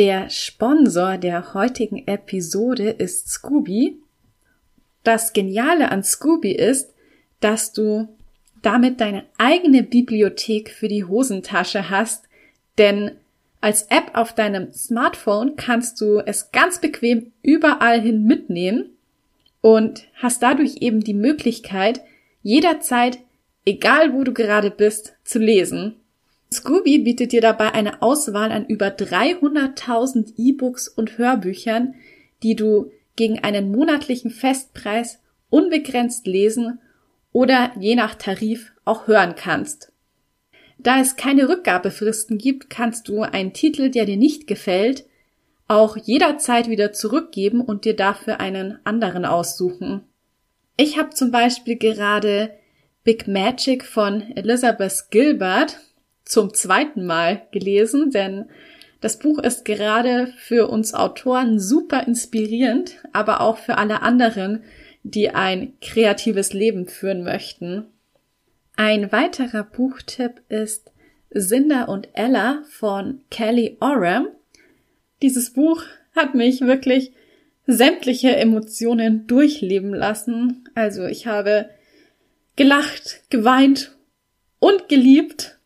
Der Sponsor der heutigen Episode ist Scooby. Das Geniale an Scooby ist, dass du damit deine eigene Bibliothek für die Hosentasche hast, denn als App auf deinem Smartphone kannst du es ganz bequem überall hin mitnehmen und hast dadurch eben die Möglichkeit, jederzeit, egal wo du gerade bist, zu lesen. Scooby bietet dir dabei eine Auswahl an über 300.000 E-Books und Hörbüchern, die du gegen einen monatlichen Festpreis unbegrenzt lesen oder je nach Tarif auch hören kannst. Da es keine Rückgabefristen gibt, kannst du einen Titel, der dir nicht gefällt, auch jederzeit wieder zurückgeben und dir dafür einen anderen aussuchen. Ich habe zum Beispiel gerade Big Magic von Elizabeth Gilbert zum zweiten Mal gelesen, denn das Buch ist gerade für uns Autoren super inspirierend, aber auch für alle anderen, die ein kreatives Leben führen möchten. Ein weiterer Buchtipp ist Cinder und Ella von Kelly Oram. Dieses Buch hat mich wirklich sämtliche Emotionen durchleben lassen. Also ich habe gelacht, geweint und geliebt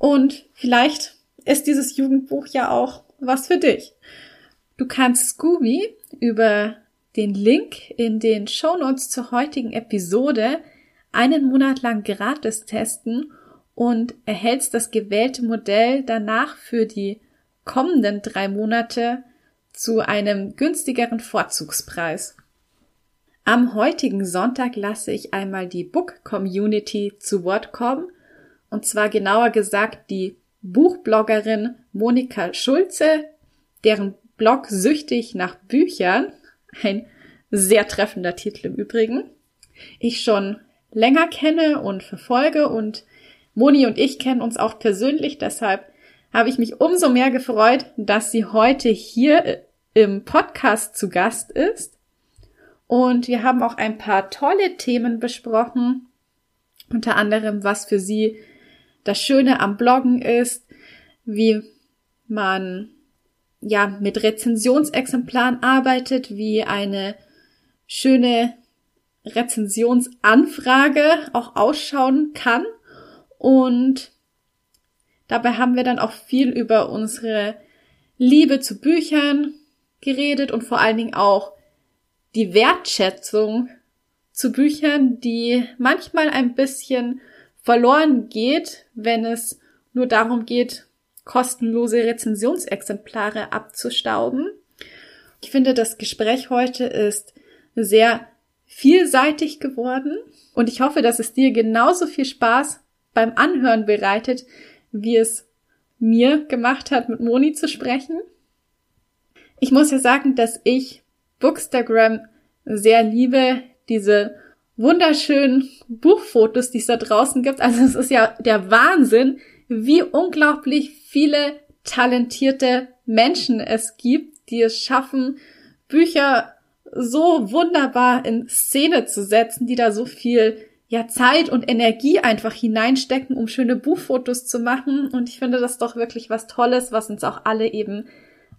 und vielleicht ist dieses Jugendbuch ja auch was für dich. Du kannst Scooby über den Link in den Shownotes zur heutigen Episode einen Monat lang gratis testen und erhältst das gewählte Modell danach für die kommenden drei Monate zu einem günstigeren Vorzugspreis. Am heutigen Sonntag lasse ich einmal die Book Community zu Wort kommen und zwar genauer gesagt die Buchbloggerin Monika Schulze, deren Blog Süchtig nach Büchern, ein sehr treffender Titel im Übrigen, ich schon länger kenne und verfolge und Moni und ich kennen uns auch persönlich, deshalb habe ich mich umso mehr gefreut, dass sie heute hier im Podcast zu Gast ist. Und wir haben auch ein paar tolle Themen besprochen, unter anderem, was für sie das Schöne am Bloggen ist, wie man ja mit Rezensionsexemplaren arbeitet, wie eine schöne Rezensionsanfrage auch ausschauen kann. Und dabei haben wir dann auch viel über unsere Liebe zu Büchern geredet und vor allen Dingen auch die Wertschätzung zu Büchern, die manchmal ein bisschen verloren geht, wenn es nur darum geht, kostenlose Rezensionsexemplare abzustauben. Ich finde, das Gespräch heute ist sehr vielseitig geworden und ich hoffe, dass es dir genauso viel Spaß beim Anhören bereitet, wie es mir gemacht hat, mit Moni zu sprechen. Ich muss ja sagen, dass ich Bookstagram sehr liebe, diese wunderschönen Buchfotos, die es da draußen gibt. Also es ist ja der Wahnsinn, wie unglaublich viele talentierte Menschen es gibt, die es schaffen, Bücher so wunderbar in Szene zu setzen, die da so viel ja Zeit und Energie einfach hineinstecken, um schöne Buchfotos zu machen. Und ich finde das doch wirklich was Tolles, was uns auch alle eben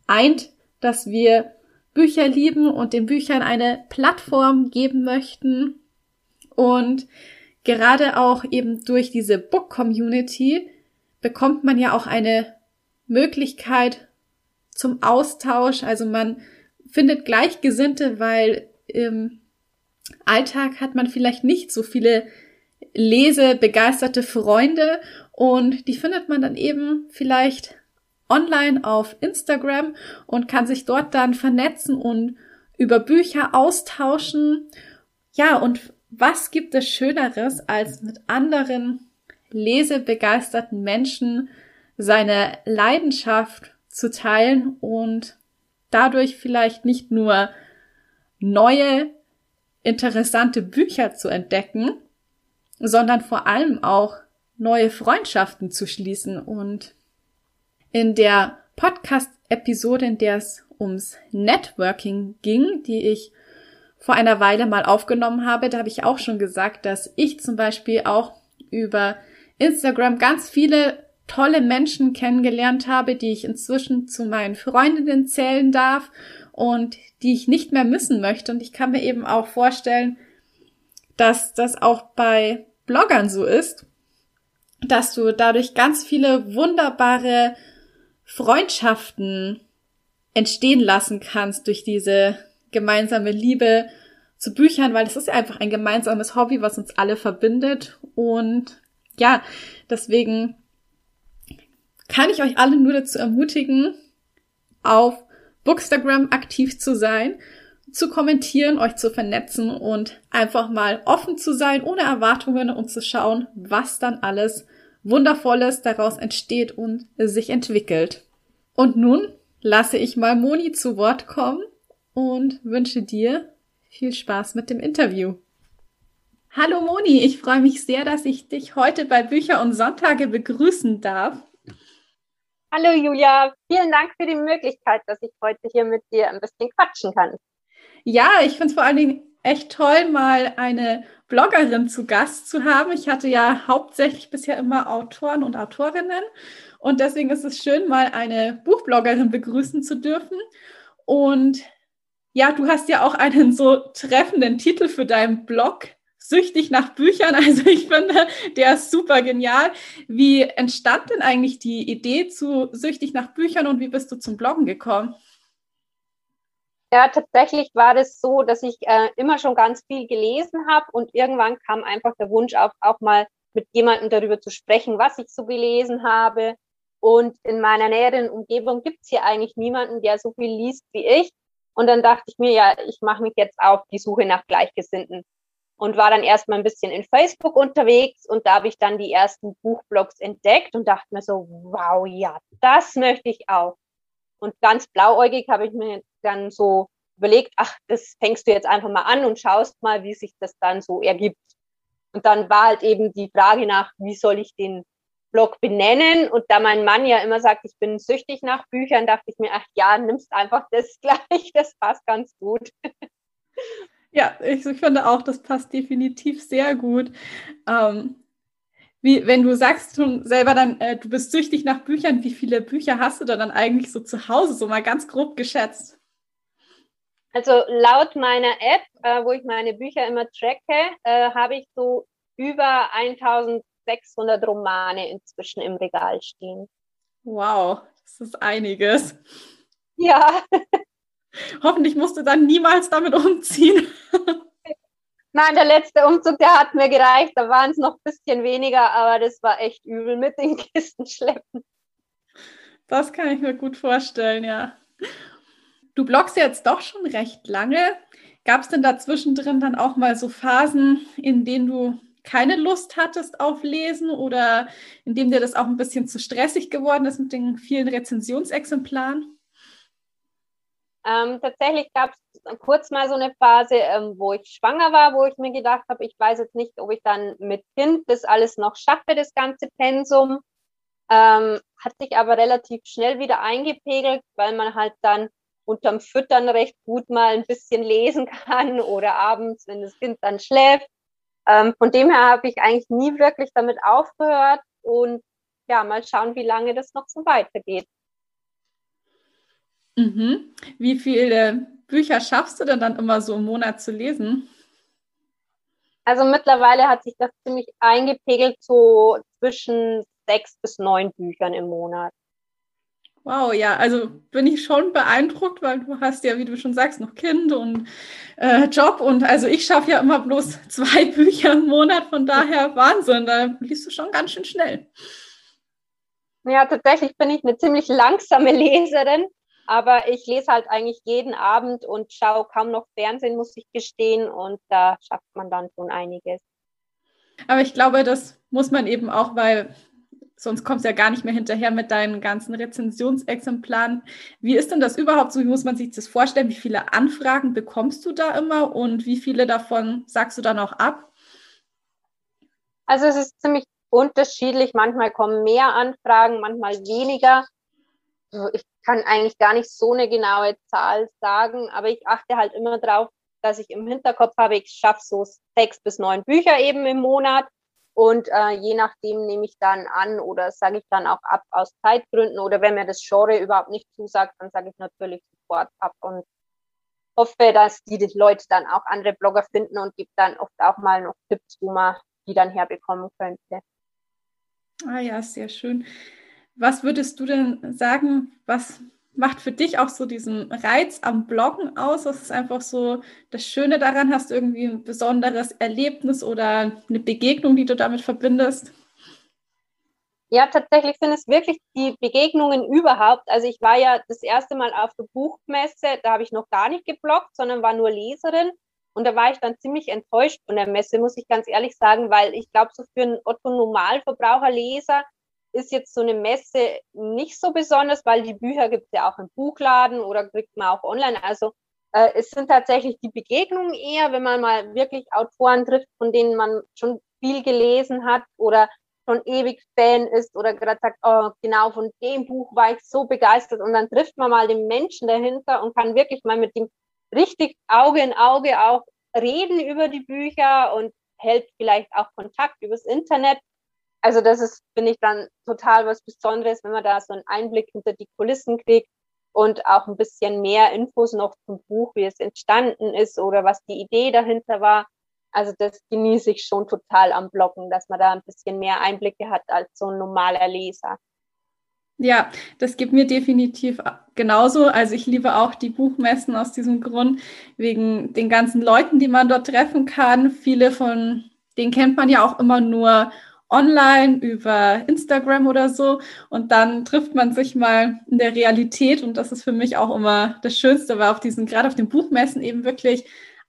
eint, dass wir Bücher lieben und den Büchern eine Plattform geben möchten, und gerade auch eben durch diese Book Community bekommt man ja auch eine Möglichkeit zum Austausch. Also man findet Gleichgesinnte, weil im Alltag hat man vielleicht nicht so viele lesebegeisterte Freunde und die findet man dann eben vielleicht online auf Instagram und kann sich dort dann vernetzen und über Bücher austauschen. Ja, und was gibt es Schöneres, als mit anderen lesebegeisterten Menschen seine Leidenschaft zu teilen und dadurch vielleicht nicht nur neue, interessante Bücher zu entdecken, sondern vor allem auch neue Freundschaften zu schließen. Und in der Podcast-Episode, in der es ums Networking ging, die ich vor einer Weile mal aufgenommen habe, da habe ich auch schon gesagt, dass ich zum Beispiel auch über Instagram ganz viele tolle Menschen kennengelernt habe, die ich inzwischen zu meinen Freundinnen zählen darf und die ich nicht mehr missen möchte. Und ich kann mir eben auch vorstellen, dass das auch bei Bloggern so ist, dass du dadurch ganz viele wunderbare Freundschaften entstehen lassen kannst durch diese gemeinsame Liebe zu Büchern, weil es ist ja einfach ein gemeinsames Hobby, was uns alle verbindet. Und ja, deswegen kann ich euch alle nur dazu ermutigen, auf Bookstagram aktiv zu sein, zu kommentieren, euch zu vernetzen und einfach mal offen zu sein, ohne Erwartungen und zu schauen, was dann alles Wundervolles daraus entsteht und sich entwickelt. Und nun lasse ich mal Moni zu Wort kommen und wünsche dir viel Spaß mit dem Interview. Hallo Moni, ich freue mich sehr, dass ich dich heute bei Bücher und Sonntage begrüßen darf. Hallo Julia, vielen Dank für die Möglichkeit, dass ich heute hier mit dir ein bisschen quatschen kann. Ja, ich finde es vor allen Dingen echt toll, mal eine Bloggerin zu Gast zu haben. Ich hatte ja hauptsächlich bisher immer Autoren und Autorinnen und deswegen ist es schön, mal eine Buchbloggerin begrüßen zu dürfen. Und ja, du hast ja auch einen so treffenden Titel für deinen Blog, süchtig nach Büchern. Also ich finde, der ist super genial. Wie entstand denn eigentlich die Idee zu süchtig nach Büchern und wie bist du zum Bloggen gekommen? Ja, tatsächlich war das so, dass ich äh, immer schon ganz viel gelesen habe und irgendwann kam einfach der Wunsch auf, auch mal mit jemandem darüber zu sprechen, was ich so gelesen habe. Und in meiner näheren Umgebung gibt es hier eigentlich niemanden, der so viel liest wie ich. Und dann dachte ich mir, ja, ich mache mich jetzt auf die Suche nach Gleichgesinnten und war dann erstmal ein bisschen in Facebook unterwegs und da habe ich dann die ersten Buchblogs entdeckt und dachte mir so, wow, ja, das möchte ich auch. Und ganz blauäugig habe ich mir dann so überlegt, ach, das fängst du jetzt einfach mal an und schaust mal, wie sich das dann so ergibt. Und dann war halt eben die Frage nach, wie soll ich den Blog benennen? Und da mein Mann ja immer sagt, ich bin süchtig nach Büchern, dachte ich mir, ach ja, nimmst einfach das gleich, das passt ganz gut. Ja, ich, ich, finde auch, das passt definitiv sehr gut. Ähm, wie, wenn du sagst schon selber dann, äh, du bist süchtig nach Büchern, wie viele Bücher hast du da dann eigentlich so zu Hause, so mal ganz grob geschätzt? Also laut meiner App, äh, wo ich meine Bücher immer tracke, äh, habe ich so über 1600 Romane inzwischen im Regal stehen. Wow, das ist einiges. Ja. Hoffentlich musst du dann niemals damit umziehen. Nein, der letzte Umzug, der hat mir gereicht. Da waren es noch ein bisschen weniger, aber das war echt übel mit den Kisten schleppen. Das kann ich mir gut vorstellen, ja. Du bloggst jetzt doch schon recht lange. Gab es denn dazwischen drin dann auch mal so Phasen, in denen du keine Lust hattest auf Lesen oder in dem dir das auch ein bisschen zu stressig geworden ist mit den vielen Rezensionsexemplaren? Ähm, tatsächlich gab es kurz mal so eine Phase, ähm, wo ich schwanger war, wo ich mir gedacht habe, ich weiß jetzt nicht, ob ich dann mit Kind das alles noch schaffe, das ganze Pensum. Ähm, hat sich aber relativ schnell wieder eingepegelt, weil man halt dann unterm Füttern recht gut mal ein bisschen lesen kann oder abends, wenn das Kind dann schläft. Ähm, von dem her habe ich eigentlich nie wirklich damit aufgehört und ja, mal schauen, wie lange das noch so weitergeht. Mhm. Wie viele Bücher schaffst du denn dann immer so im Monat zu lesen? Also mittlerweile hat sich das ziemlich eingepegelt, so zwischen sechs bis neun Büchern im Monat. Wow, ja, also bin ich schon beeindruckt, weil du hast ja, wie du schon sagst, noch Kind und äh, Job und also ich schaffe ja immer bloß zwei Bücher im Monat, von daher Wahnsinn, da liest du schon ganz schön schnell. Ja, tatsächlich bin ich eine ziemlich langsame Leserin. Aber ich lese halt eigentlich jeden Abend und schaue kaum noch Fernsehen, muss ich gestehen. Und da schafft man dann schon einiges. Aber ich glaube, das muss man eben auch, weil sonst kommst du ja gar nicht mehr hinterher mit deinen ganzen Rezensionsexemplaren. Wie ist denn das überhaupt so? Wie muss man sich das vorstellen? Wie viele Anfragen bekommst du da immer und wie viele davon sagst du dann auch ab? Also es ist ziemlich unterschiedlich. Manchmal kommen mehr Anfragen, manchmal weniger. Ich kann eigentlich gar nicht so eine genaue Zahl sagen, aber ich achte halt immer darauf, dass ich im Hinterkopf habe, ich schaffe so sechs bis neun Bücher eben im Monat. Und äh, je nachdem nehme ich dann an oder sage ich dann auch ab aus Zeitgründen oder wenn mir das Genre überhaupt nicht zusagt, dann sage ich natürlich sofort ab und hoffe, dass die Leute dann auch andere Blogger finden und gibt dann oft auch mal noch Tipps, wo man die dann herbekommen könnte. Ah ja, sehr schön. Was würdest du denn sagen, was macht für dich auch so diesen Reiz am Bloggen aus? Was ist einfach so das Schöne daran? Hast du irgendwie ein besonderes Erlebnis oder eine Begegnung, die du damit verbindest? Ja, tatsächlich sind es wirklich die Begegnungen überhaupt. Also ich war ja das erste Mal auf der Buchmesse, da habe ich noch gar nicht gebloggt, sondern war nur Leserin. Und da war ich dann ziemlich enttäuscht von der Messe, muss ich ganz ehrlich sagen, weil ich glaube, so für einen Otto-Normalverbraucher-Leser ist jetzt so eine Messe nicht so besonders, weil die Bücher gibt es ja auch im Buchladen oder kriegt man auch online. Also äh, es sind tatsächlich die Begegnungen eher, wenn man mal wirklich Autoren trifft, von denen man schon viel gelesen hat oder schon ewig Fan ist oder gerade sagt, oh, genau von dem Buch war ich so begeistert und dann trifft man mal den Menschen dahinter und kann wirklich mal mit dem richtig Auge in Auge auch reden über die Bücher und hält vielleicht auch Kontakt übers Internet also das ist, finde ich, dann total was Besonderes, wenn man da so einen Einblick hinter die Kulissen kriegt und auch ein bisschen mehr Infos noch zum Buch, wie es entstanden ist oder was die Idee dahinter war. Also das genieße ich schon total am Bloggen, dass man da ein bisschen mehr Einblicke hat als so ein normaler Leser. Ja, das gibt mir definitiv genauso. Also ich liebe auch die Buchmessen aus diesem Grund, wegen den ganzen Leuten, die man dort treffen kann. Viele von denen kennt man ja auch immer nur online über Instagram oder so und dann trifft man sich mal in der Realität und das ist für mich auch immer das Schönste, weil auf diesen, gerade auf den Buchmessen eben wirklich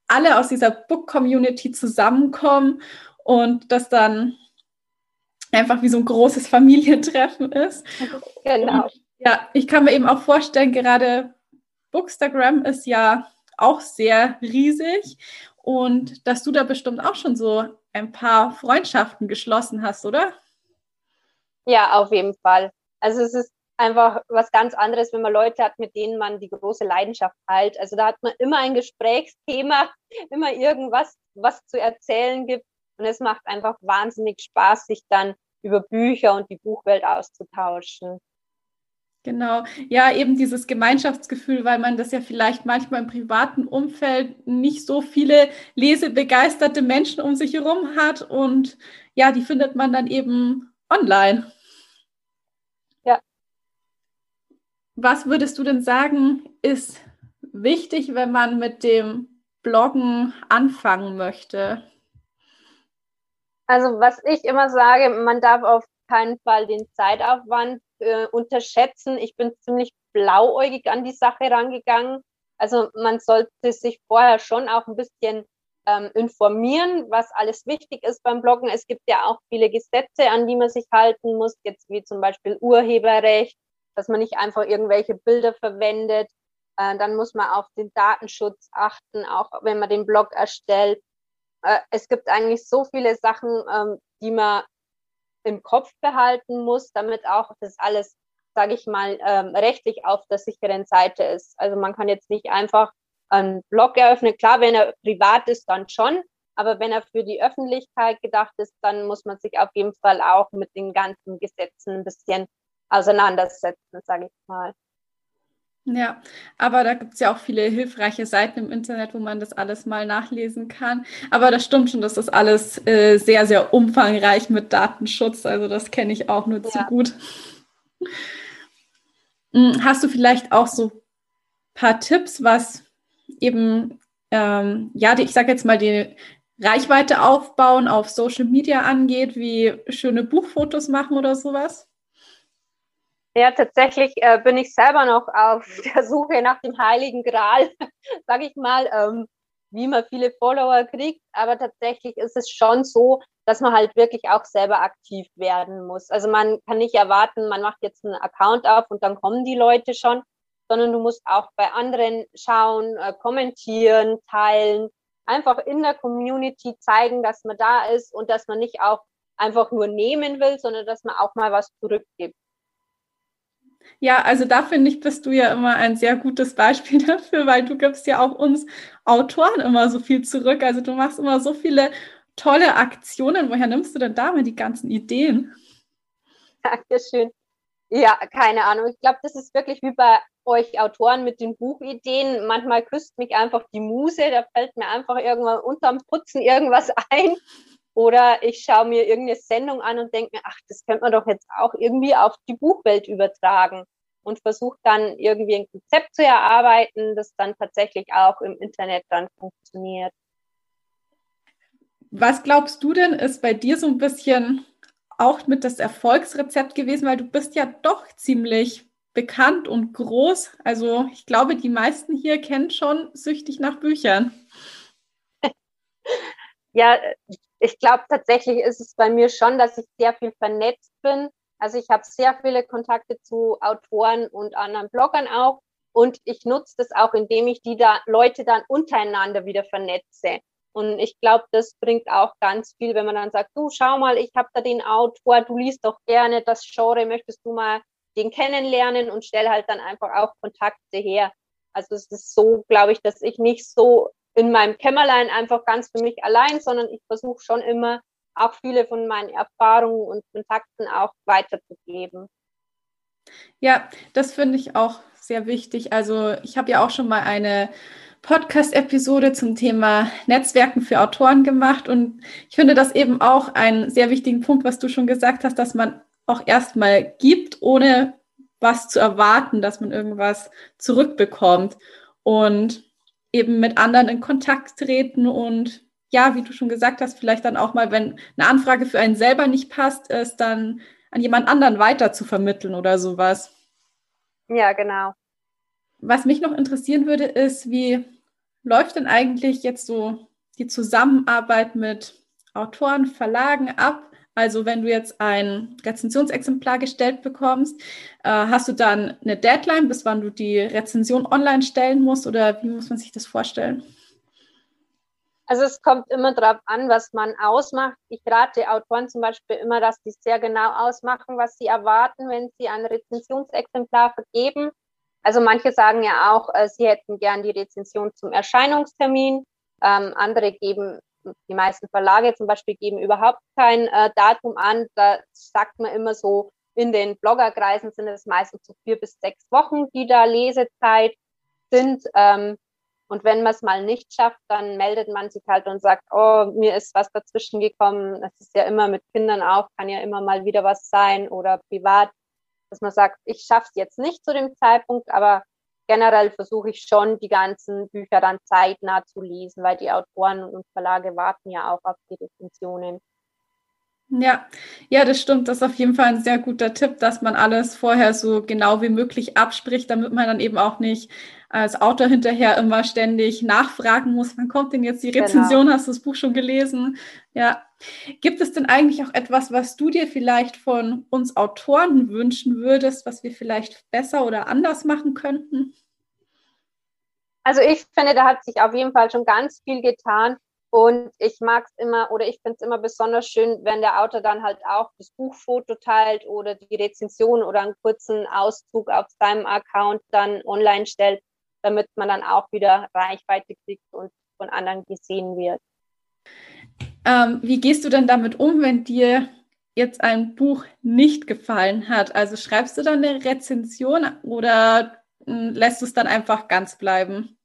alle aus dieser Book-Community zusammenkommen und das dann einfach wie so ein großes Familientreffen ist. Genau. Und ja, ich kann mir eben auch vorstellen, gerade Bookstagram ist ja auch sehr riesig und dass du da bestimmt auch schon so ein paar Freundschaften geschlossen hast, oder? Ja, auf jeden Fall. Also es ist einfach was ganz anderes, wenn man Leute hat, mit denen man die große Leidenschaft teilt. Also da hat man immer ein Gesprächsthema, immer irgendwas, was zu erzählen gibt. Und es macht einfach wahnsinnig Spaß, sich dann über Bücher und die Buchwelt auszutauschen. Genau, ja, eben dieses Gemeinschaftsgefühl, weil man das ja vielleicht manchmal im privaten Umfeld nicht so viele lesebegeisterte Menschen um sich herum hat und ja, die findet man dann eben online. Ja. Was würdest du denn sagen, ist wichtig, wenn man mit dem Bloggen anfangen möchte? Also, was ich immer sage, man darf auf keinen Fall den Zeitaufwand äh, unterschätzen. Ich bin ziemlich blauäugig an die Sache rangegangen. Also man sollte sich vorher schon auch ein bisschen ähm, informieren, was alles wichtig ist beim Bloggen. Es gibt ja auch viele Gesetze, an die man sich halten muss, jetzt wie zum Beispiel Urheberrecht, dass man nicht einfach irgendwelche Bilder verwendet. Äh, dann muss man auf den Datenschutz achten, auch wenn man den Blog erstellt. Äh, es gibt eigentlich so viele Sachen, ähm, die man im Kopf behalten muss, damit auch das alles, sage ich mal, ähm, rechtlich auf der sicheren Seite ist. Also man kann jetzt nicht einfach einen Blog eröffnen. Klar, wenn er privat ist, dann schon. Aber wenn er für die Öffentlichkeit gedacht ist, dann muss man sich auf jeden Fall auch mit den ganzen Gesetzen ein bisschen auseinandersetzen, sage ich mal. Ja, aber da gibt es ja auch viele hilfreiche Seiten im Internet, wo man das alles mal nachlesen kann. Aber das stimmt schon, dass das alles äh, sehr, sehr umfangreich mit Datenschutz. Also das kenne ich auch nur ja. zu gut. Hm, hast du vielleicht auch so ein paar Tipps, was eben, ähm, ja, die, ich sage jetzt mal, die Reichweite aufbauen auf Social Media angeht, wie schöne Buchfotos machen oder sowas? Ja, tatsächlich äh, bin ich selber noch auf der Suche nach dem Heiligen Gral, sage ich mal, ähm, wie man viele Follower kriegt. Aber tatsächlich ist es schon so, dass man halt wirklich auch selber aktiv werden muss. Also man kann nicht erwarten, man macht jetzt einen Account auf und dann kommen die Leute schon, sondern du musst auch bei anderen schauen, äh, kommentieren, teilen, einfach in der Community zeigen, dass man da ist und dass man nicht auch einfach nur nehmen will, sondern dass man auch mal was zurückgibt. Ja, also da finde ich, bist du ja immer ein sehr gutes Beispiel dafür, weil du gibst ja auch uns Autoren immer so viel zurück. Also du machst immer so viele tolle Aktionen. Woher nimmst du denn da mal die ganzen Ideen? Dankeschön. Ja, keine Ahnung. Ich glaube, das ist wirklich wie bei euch Autoren mit den Buchideen. Manchmal küsst mich einfach die Muse, da fällt mir einfach irgendwann unterm Putzen irgendwas ein. Oder ich schaue mir irgendeine Sendung an und denke mir, ach, das könnte man doch jetzt auch irgendwie auf die Buchwelt übertragen und versuche dann irgendwie ein Konzept zu erarbeiten, das dann tatsächlich auch im Internet dann funktioniert. Was glaubst du denn, ist bei dir so ein bisschen auch mit das Erfolgsrezept gewesen, weil du bist ja doch ziemlich bekannt und groß. Also ich glaube, die meisten hier kennen schon süchtig nach Büchern. Ja, ich glaube tatsächlich ist es bei mir schon, dass ich sehr viel vernetzt bin. Also ich habe sehr viele Kontakte zu Autoren und anderen Bloggern auch. Und ich nutze das auch, indem ich die da Leute dann untereinander wieder vernetze. Und ich glaube, das bringt auch ganz viel, wenn man dann sagt, du schau mal, ich habe da den Autor, du liest doch gerne das Genre, möchtest du mal den kennenlernen und stell halt dann einfach auch Kontakte her. Also es ist so, glaube ich, dass ich nicht so in meinem Kämmerlein einfach ganz für mich allein, sondern ich versuche schon immer auch viele von meinen Erfahrungen und Kontakten auch weiterzugeben. Ja, das finde ich auch sehr wichtig. Also ich habe ja auch schon mal eine Podcast-Episode zum Thema Netzwerken für Autoren gemacht und ich finde das eben auch einen sehr wichtigen Punkt, was du schon gesagt hast, dass man auch erstmal gibt, ohne was zu erwarten, dass man irgendwas zurückbekommt und eben mit anderen in Kontakt treten und ja, wie du schon gesagt hast, vielleicht dann auch mal, wenn eine Anfrage für einen selber nicht passt, es dann an jemand anderen weiter zu vermitteln oder sowas. Ja, genau. Was mich noch interessieren würde, ist, wie läuft denn eigentlich jetzt so die Zusammenarbeit mit Autoren, Verlagen ab? Also wenn du jetzt ein Rezensionsexemplar gestellt bekommst, äh, hast du dann eine Deadline, bis wann du die Rezension online stellen musst oder wie muss man sich das vorstellen? Also es kommt immer darauf an, was man ausmacht. Ich rate Autoren zum Beispiel immer, dass sie sehr genau ausmachen, was sie erwarten, wenn sie ein Rezensionsexemplar vergeben. Also manche sagen ja auch, äh, sie hätten gern die Rezension zum Erscheinungstermin. Ähm, andere geben die meisten Verlage zum Beispiel geben überhaupt kein äh, Datum an. Da sagt man immer so, in den Bloggerkreisen sind es meistens so vier bis sechs Wochen, die da Lesezeit sind. Ähm, und wenn man es mal nicht schafft, dann meldet man sich halt und sagt, oh, mir ist was dazwischen gekommen. Das ist ja immer mit Kindern auch, kann ja immer mal wieder was sein oder privat, dass man sagt, ich schaffe es jetzt nicht zu dem Zeitpunkt, aber generell versuche ich schon, die ganzen Bücher dann zeitnah zu lesen, weil die Autoren und Verlage warten ja auch auf die Rezensionen. Ja, ja, das stimmt. Das ist auf jeden Fall ein sehr guter Tipp, dass man alles vorher so genau wie möglich abspricht, damit man dann eben auch nicht als Autor hinterher immer ständig nachfragen muss, wann kommt denn jetzt die genau. Rezension? Genau. Hast du das Buch schon gelesen? Ja. Gibt es denn eigentlich auch etwas, was du dir vielleicht von uns Autoren wünschen würdest, was wir vielleicht besser oder anders machen könnten? Also ich finde, da hat sich auf jeden Fall schon ganz viel getan. Und ich mag es immer oder ich finde es immer besonders schön, wenn der Autor dann halt auch das Buchfoto teilt oder die Rezension oder einen kurzen Auszug auf seinem Account dann online stellt, damit man dann auch wieder Reichweite kriegt und von anderen gesehen wird. Ähm, wie gehst du denn damit um, wenn dir jetzt ein Buch nicht gefallen hat? Also schreibst du dann eine Rezension oder hm, lässt du es dann einfach ganz bleiben?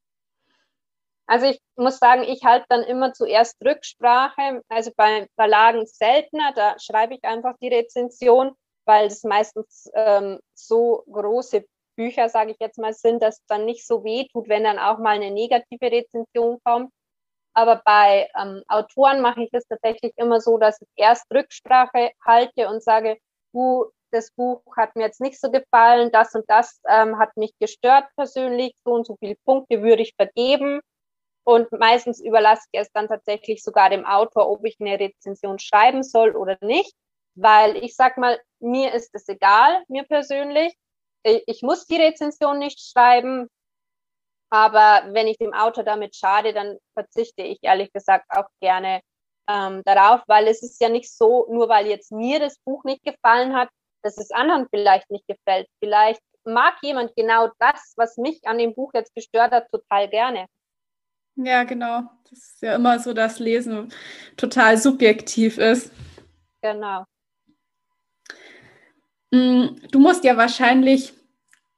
Also ich muss sagen, ich halte dann immer zuerst Rücksprache. Also bei Verlagen seltener, da schreibe ich einfach die Rezension, weil es meistens ähm, so große Bücher, sage ich jetzt mal, sind, dass es dann nicht so weh tut, wenn dann auch mal eine negative Rezension kommt. Aber bei ähm, Autoren mache ich es tatsächlich immer so, dass ich erst Rücksprache halte und sage, du, das Buch hat mir jetzt nicht so gefallen, das und das ähm, hat mich gestört persönlich, so und so viele Punkte würde ich vergeben Und meistens überlasse ich es dann tatsächlich sogar dem Autor, ob ich eine Rezension schreiben soll oder nicht. Weil ich sag mal, mir ist es egal, mir persönlich. Ich muss die Rezension nicht schreiben. Aber wenn ich dem Autor damit schade, dann verzichte ich ehrlich gesagt auch gerne ähm, darauf, weil es ist ja nicht so, nur weil jetzt mir das Buch nicht gefallen hat, dass es anderen vielleicht nicht gefällt. Vielleicht mag jemand genau das, was mich an dem Buch jetzt gestört hat, total gerne. Ja, genau. Das ist ja immer so, dass Lesen total subjektiv ist. Genau. Mm, du musst ja wahrscheinlich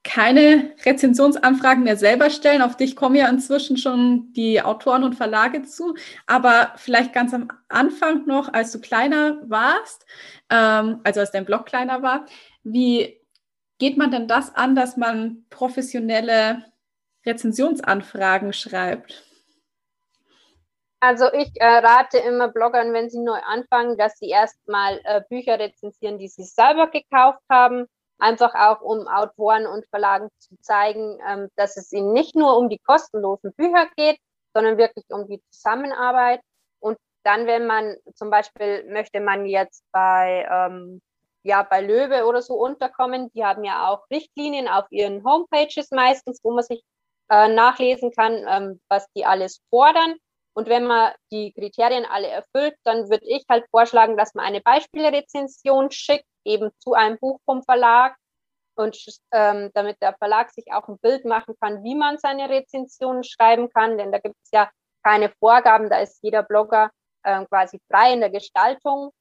keine Rezensionsanfragen mehr selber stellen. Auf dich kommen ja inzwischen schon die Autoren und Verlage zu. Aber vielleicht ganz am Anfang noch, als du kleiner warst, ähm, also als dein Blog kleiner war, wie geht man denn das an, dass man professionelle Rezensionsanfragen schreibt? Also ich äh, rate immer Bloggern, wenn sie neu anfangen, dass sie erstmal äh, Bücher rezensieren, die sie selber gekauft haben. Einfach auch, um Autoren und Verlagen zu zeigen, ähm, dass es ihnen nicht nur um die kostenlosen Bücher geht, sondern wirklich um die Zusammenarbeit. Und dann, wenn man zum Beispiel möchte man jetzt bei ähm, ja bei Löwe oder so unterkommen, die haben ja auch Richtlinien auf ihren Homepages meistens, wo man sich äh, nachlesen kann, ähm, was die alles fordern. Und wenn man die Kriterien alle erfüllt, dann würde ich halt vorschlagen, dass man eine Beispielrezension schickt, eben zu einem Buch vom Verlag und ähm, damit der Verlag sich auch ein Bild machen kann, wie man seine Rezensionen schreiben kann, denn da gibt es ja keine Vorgaben, da ist jeder Blogger äh, quasi frei in der Gestaltung.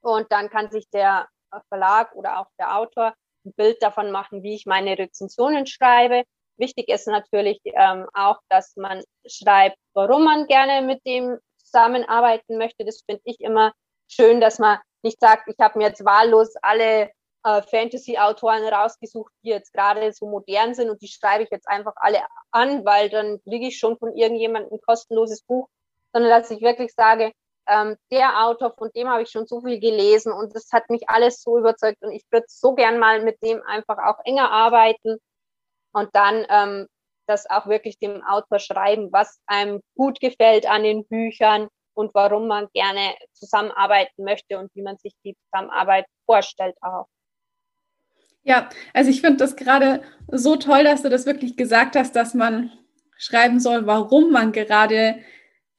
Und dann kann sich der Verlag oder auch der Autor ein Bild davon machen, wie ich meine Rezensionen schreibe Wichtig ist natürlich ähm, auch, dass man schreibt, warum man gerne mit dem zusammenarbeiten möchte. Das finde ich immer schön, dass man nicht sagt, ich habe mir jetzt wahllos alle äh, Fantasy-Autoren rausgesucht, die jetzt gerade so modern sind und die schreibe ich jetzt einfach alle an, weil dann kriege ich schon von irgendjemandem ein kostenloses Buch, sondern dass ich wirklich sage, ähm, der Autor, von dem habe ich schon so viel gelesen und das hat mich alles so überzeugt und ich würde so gern mal mit dem einfach auch enger arbeiten und dann ähm, das auch wirklich dem Autor schreiben, was einem gut gefällt an den Büchern und warum man gerne zusammenarbeiten möchte und wie man sich die Zusammenarbeit vorstellt auch. Ja, also ich finde das gerade so toll, dass du das wirklich gesagt hast, dass man schreiben soll, warum man gerade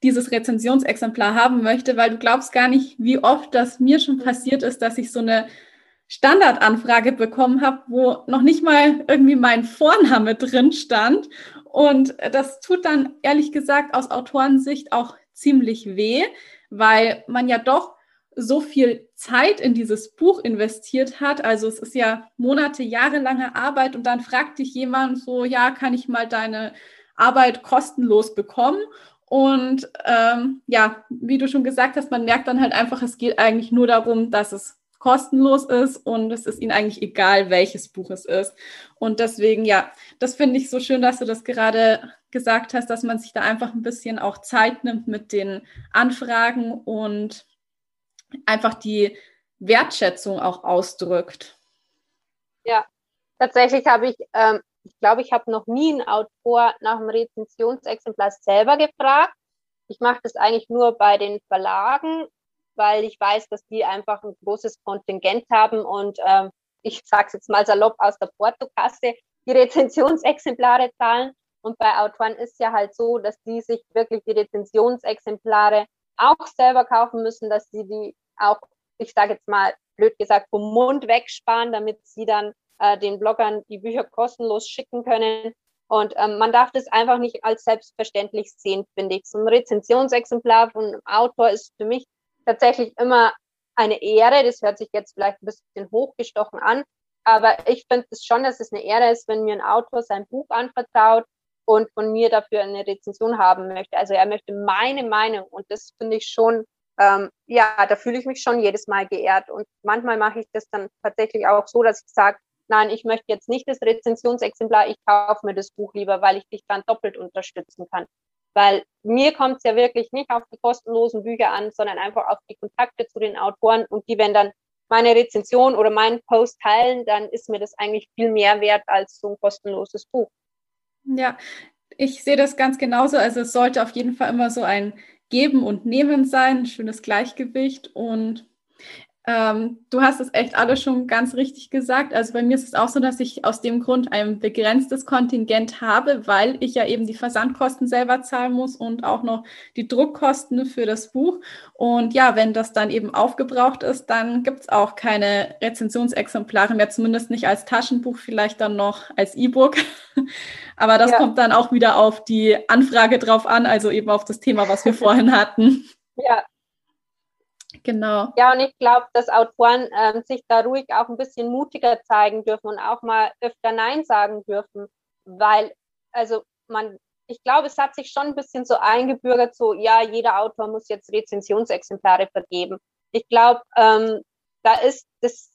dieses Rezensionsexemplar haben möchte, weil du glaubst gar nicht, wie oft das mir schon passiert ist, dass ich so eine Standardanfrage bekommen habe, wo noch nicht mal irgendwie mein Vorname drin stand. Und das tut dann ehrlich gesagt aus Autorensicht auch ziemlich weh, weil man ja doch so viel Zeit in dieses Buch investiert hat. Also es ist ja Monate, jahrelange Arbeit und dann fragt dich jemand so, ja, kann ich mal deine Arbeit kostenlos bekommen? Und ähm, ja, wie du schon gesagt hast, man merkt dann halt einfach, es geht eigentlich nur darum, dass es kostenlos ist und es ist ihnen eigentlich egal, welches Buch es ist. Und deswegen, ja, das finde ich so schön, dass du das gerade gesagt hast, dass man sich da einfach ein bisschen auch Zeit nimmt mit den Anfragen und einfach die Wertschätzung auch ausdrückt. Ja, tatsächlich habe ich, ähm, ich glaube, ich habe noch nie einen Autor nach einem Rezensionsexemplar selber gefragt. Ich mache das eigentlich nur bei den Verlagen weil ich weiß, dass die einfach ein großes Kontingent haben und ähm, ich sage es jetzt mal salopp aus der Portokasse, die Rezensionsexemplare zahlen. Und bei Autoren ist ja halt so, dass die sich wirklich die Rezensionsexemplare auch selber kaufen müssen, dass sie die auch, ich sage jetzt mal blöd gesagt, vom Mund wegsparen, damit sie dann äh, den Bloggern die Bücher kostenlos schicken können. Und ähm, man darf das einfach nicht als selbstverständlich sehen, finde ich. So ein Rezensionsexemplar von einem Autor ist für mich tatsächlich immer eine Ehre. Das hört sich jetzt vielleicht ein bisschen hochgestochen an, aber ich finde es schon, dass es eine Ehre ist, wenn mir ein Autor sein Buch anvertraut und von mir dafür eine Rezension haben möchte. Also er möchte meine Meinung und das finde ich schon, ähm, ja, da fühle ich mich schon jedes Mal geehrt. Und manchmal mache ich das dann tatsächlich auch so, dass ich sage, nein, ich möchte jetzt nicht das Rezensionsexemplar, ich kaufe mir das Buch lieber, weil ich dich dann doppelt unterstützen kann. Weil mir kommt es ja wirklich nicht auf die kostenlosen Bücher an, sondern einfach auf die Kontakte zu den Autoren und die, wenn dann meine Rezension oder meinen Post teilen, dann ist mir das eigentlich viel mehr wert als so ein kostenloses Buch. Ja, Ich sehe das ganz genauso. Also es sollte auf jeden Fall immer so ein Geben und Nehmen sein, ein schönes Gleichgewicht und ähm, du hast es echt alles schon ganz richtig gesagt. Also bei mir ist es auch so, dass ich aus dem Grund ein begrenztes Kontingent habe, weil ich ja eben die Versandkosten selber zahlen muss und auch noch die Druckkosten für das Buch. Und ja, wenn das dann eben aufgebraucht ist, dann gibt es auch keine Rezensionsexemplare mehr, zumindest nicht als Taschenbuch, vielleicht dann noch als E-Book. Aber das ja. kommt dann auch wieder auf die Anfrage drauf an, also eben auf das Thema, was wir vorhin hatten. Ja, Genau. Ja, und ich glaube, dass Autoren ähm, sich da ruhig auch ein bisschen mutiger zeigen dürfen und auch mal öfter Nein sagen dürfen, weil, also man, ich glaube, es hat sich schon ein bisschen so eingebürgert, so, ja, jeder Autor muss jetzt Rezensionsexemplare vergeben. Ich glaube, ähm, da ist das,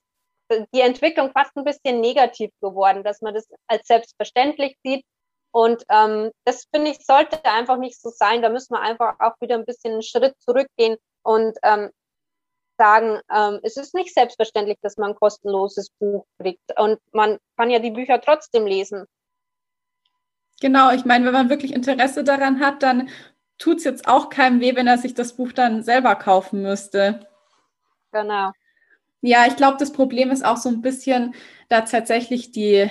die Entwicklung fast ein bisschen negativ geworden, dass man das als selbstverständlich sieht. Und ähm, das finde ich, sollte einfach nicht so sein. Da müssen wir einfach auch wieder ein bisschen einen Schritt zurückgehen und ähm, sagen, ähm, es ist nicht selbstverständlich, dass man ein kostenloses Buch kriegt. Und man kann ja die Bücher trotzdem lesen. Genau, ich meine, wenn man wirklich Interesse daran hat, dann tut es jetzt auch keinem weh, wenn er sich das Buch dann selber kaufen müsste. Genau. Ja, ich glaube, das Problem ist auch so ein bisschen, da tatsächlich die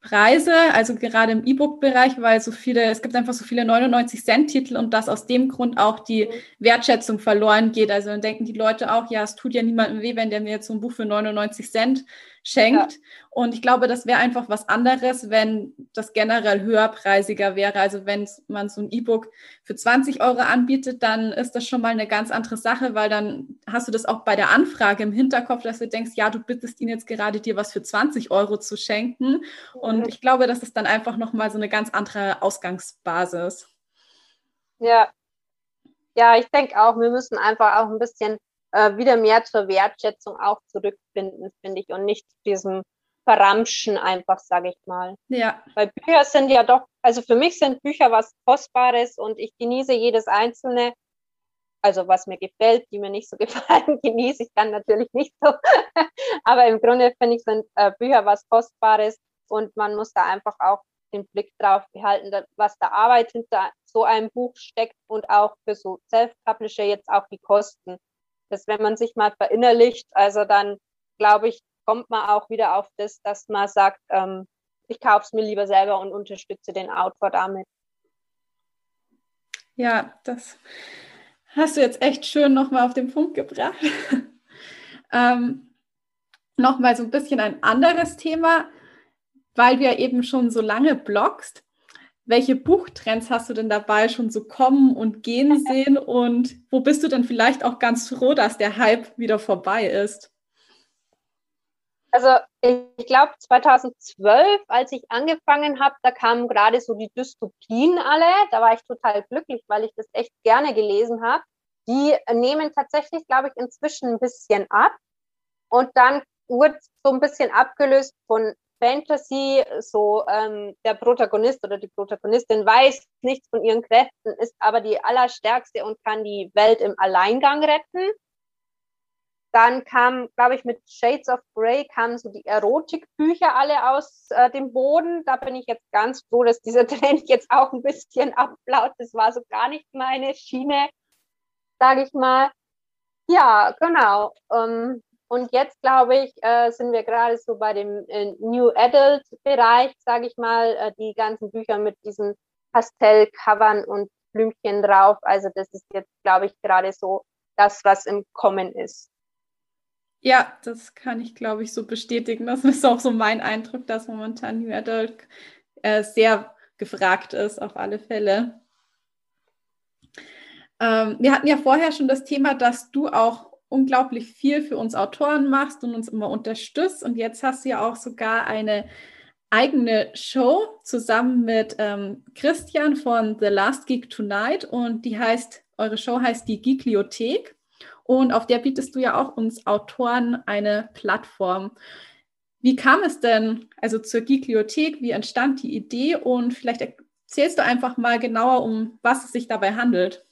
Preise, also gerade im E-Book-Bereich, weil so viele, es gibt einfach so viele 99-Cent-Titel und dass aus dem Grund auch die. Wertschätzung verloren geht. Also dann denken die Leute auch, ja, es tut ja niemandem weh, wenn der mir jetzt so ein Buch für 99 Cent schenkt. Ja. Und ich glaube, das wäre einfach was anderes, wenn das generell höherpreisiger wäre. Also wenn man so ein E-Book für 20 Euro anbietet, dann ist das schon mal eine ganz andere Sache, weil dann hast du das auch bei der Anfrage im Hinterkopf, dass du denkst, ja, du bittest ihn jetzt gerade dir was für 20 Euro zu schenken. Und mhm. ich glaube, das ist dann einfach nochmal so eine ganz andere Ausgangsbasis. Ja. Ja, ich denke auch, wir müssen einfach auch ein bisschen äh, wieder mehr zur Wertschätzung auch zurückfinden, finde ich, und nicht zu diesem Verramschen einfach, sage ich mal. Ja. Weil Bücher sind ja doch, also für mich sind Bücher was Kostbares und ich genieße jedes einzelne. Also was mir gefällt, die mir nicht so gefallen, genieße ich dann natürlich nicht so. Aber im Grunde finde ich, sind äh, Bücher was Kostbares und man muss da einfach auch den Blick drauf behalten, was da Arbeit hinter so einem Buch steckt und auch für so Self-Publisher jetzt auch die Kosten dass wenn man sich mal verinnerlicht, also dann glaube ich, kommt man auch wieder auf das, dass man sagt, ähm, ich kaufe es mir lieber selber und unterstütze den Autor damit. Ja, das hast du jetzt echt schön nochmal auf den Punkt gebracht. ähm, nochmal so ein bisschen ein anderes Thema, weil du ja eben schon so lange bloggst. Welche Buchtrends hast du denn dabei schon so kommen und gehen sehen? Und wo bist du denn vielleicht auch ganz froh, dass der Hype wieder vorbei ist? Also ich glaube 2012, als ich angefangen habe, da kamen gerade so die Dystopien alle. Da war ich total glücklich, weil ich das echt gerne gelesen habe. Die nehmen tatsächlich, glaube ich, inzwischen ein bisschen ab. Und dann wurde so ein bisschen abgelöst von Fantasy, so ähm, der Protagonist oder die Protagonistin weiß nichts von ihren Kräften, ist aber die allerstärkste und kann die Welt im Alleingang retten. Dann kam, glaube ich, mit Shades of Grey kamen so die Erotikbücher alle aus äh, dem Boden. Da bin ich jetzt ganz froh, dass dieser Trend jetzt auch ein bisschen ablaut. Das war so gar nicht meine Schiene, sage ich mal. Ja, genau. Ähm, und jetzt, glaube ich, äh, sind wir gerade so bei dem äh, New Adult Bereich, sage ich mal, äh, die ganzen Bücher mit diesen Pastellcovern und Blümchen drauf. Also das ist jetzt, glaube ich, gerade so das, was im Kommen ist. Ja, das kann ich, glaube ich, so bestätigen. Das ist auch so mein Eindruck, dass momentan New Adult äh, sehr gefragt ist, auf alle Fälle. Ähm, wir hatten ja vorher schon das Thema, dass du auch unglaublich viel für uns Autoren machst und uns immer unterstützt. Und jetzt hast du ja auch sogar eine eigene Show zusammen mit ähm, Christian von The Last Geek Tonight. Und die heißt, eure Show heißt die Geekliothek. Und auf der bietest du ja auch uns Autoren eine Plattform. Wie kam es denn also zur Geekliothek? Wie entstand die Idee? Und vielleicht erzählst du einfach mal genauer, um was es sich dabei handelt.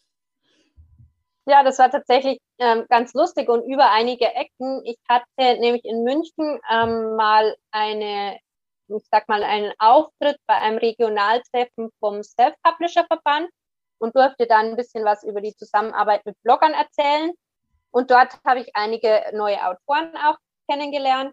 Ja, das war tatsächlich ähm, ganz lustig und über einige Ecken. Ich hatte nämlich in München ähm, mal eine ich sag mal, einen Auftritt bei einem Regionaltreffen vom Self-Publisher-Verband und durfte dann ein bisschen was über die Zusammenarbeit mit Bloggern erzählen. Und dort habe ich einige neue Autoren auch kennengelernt.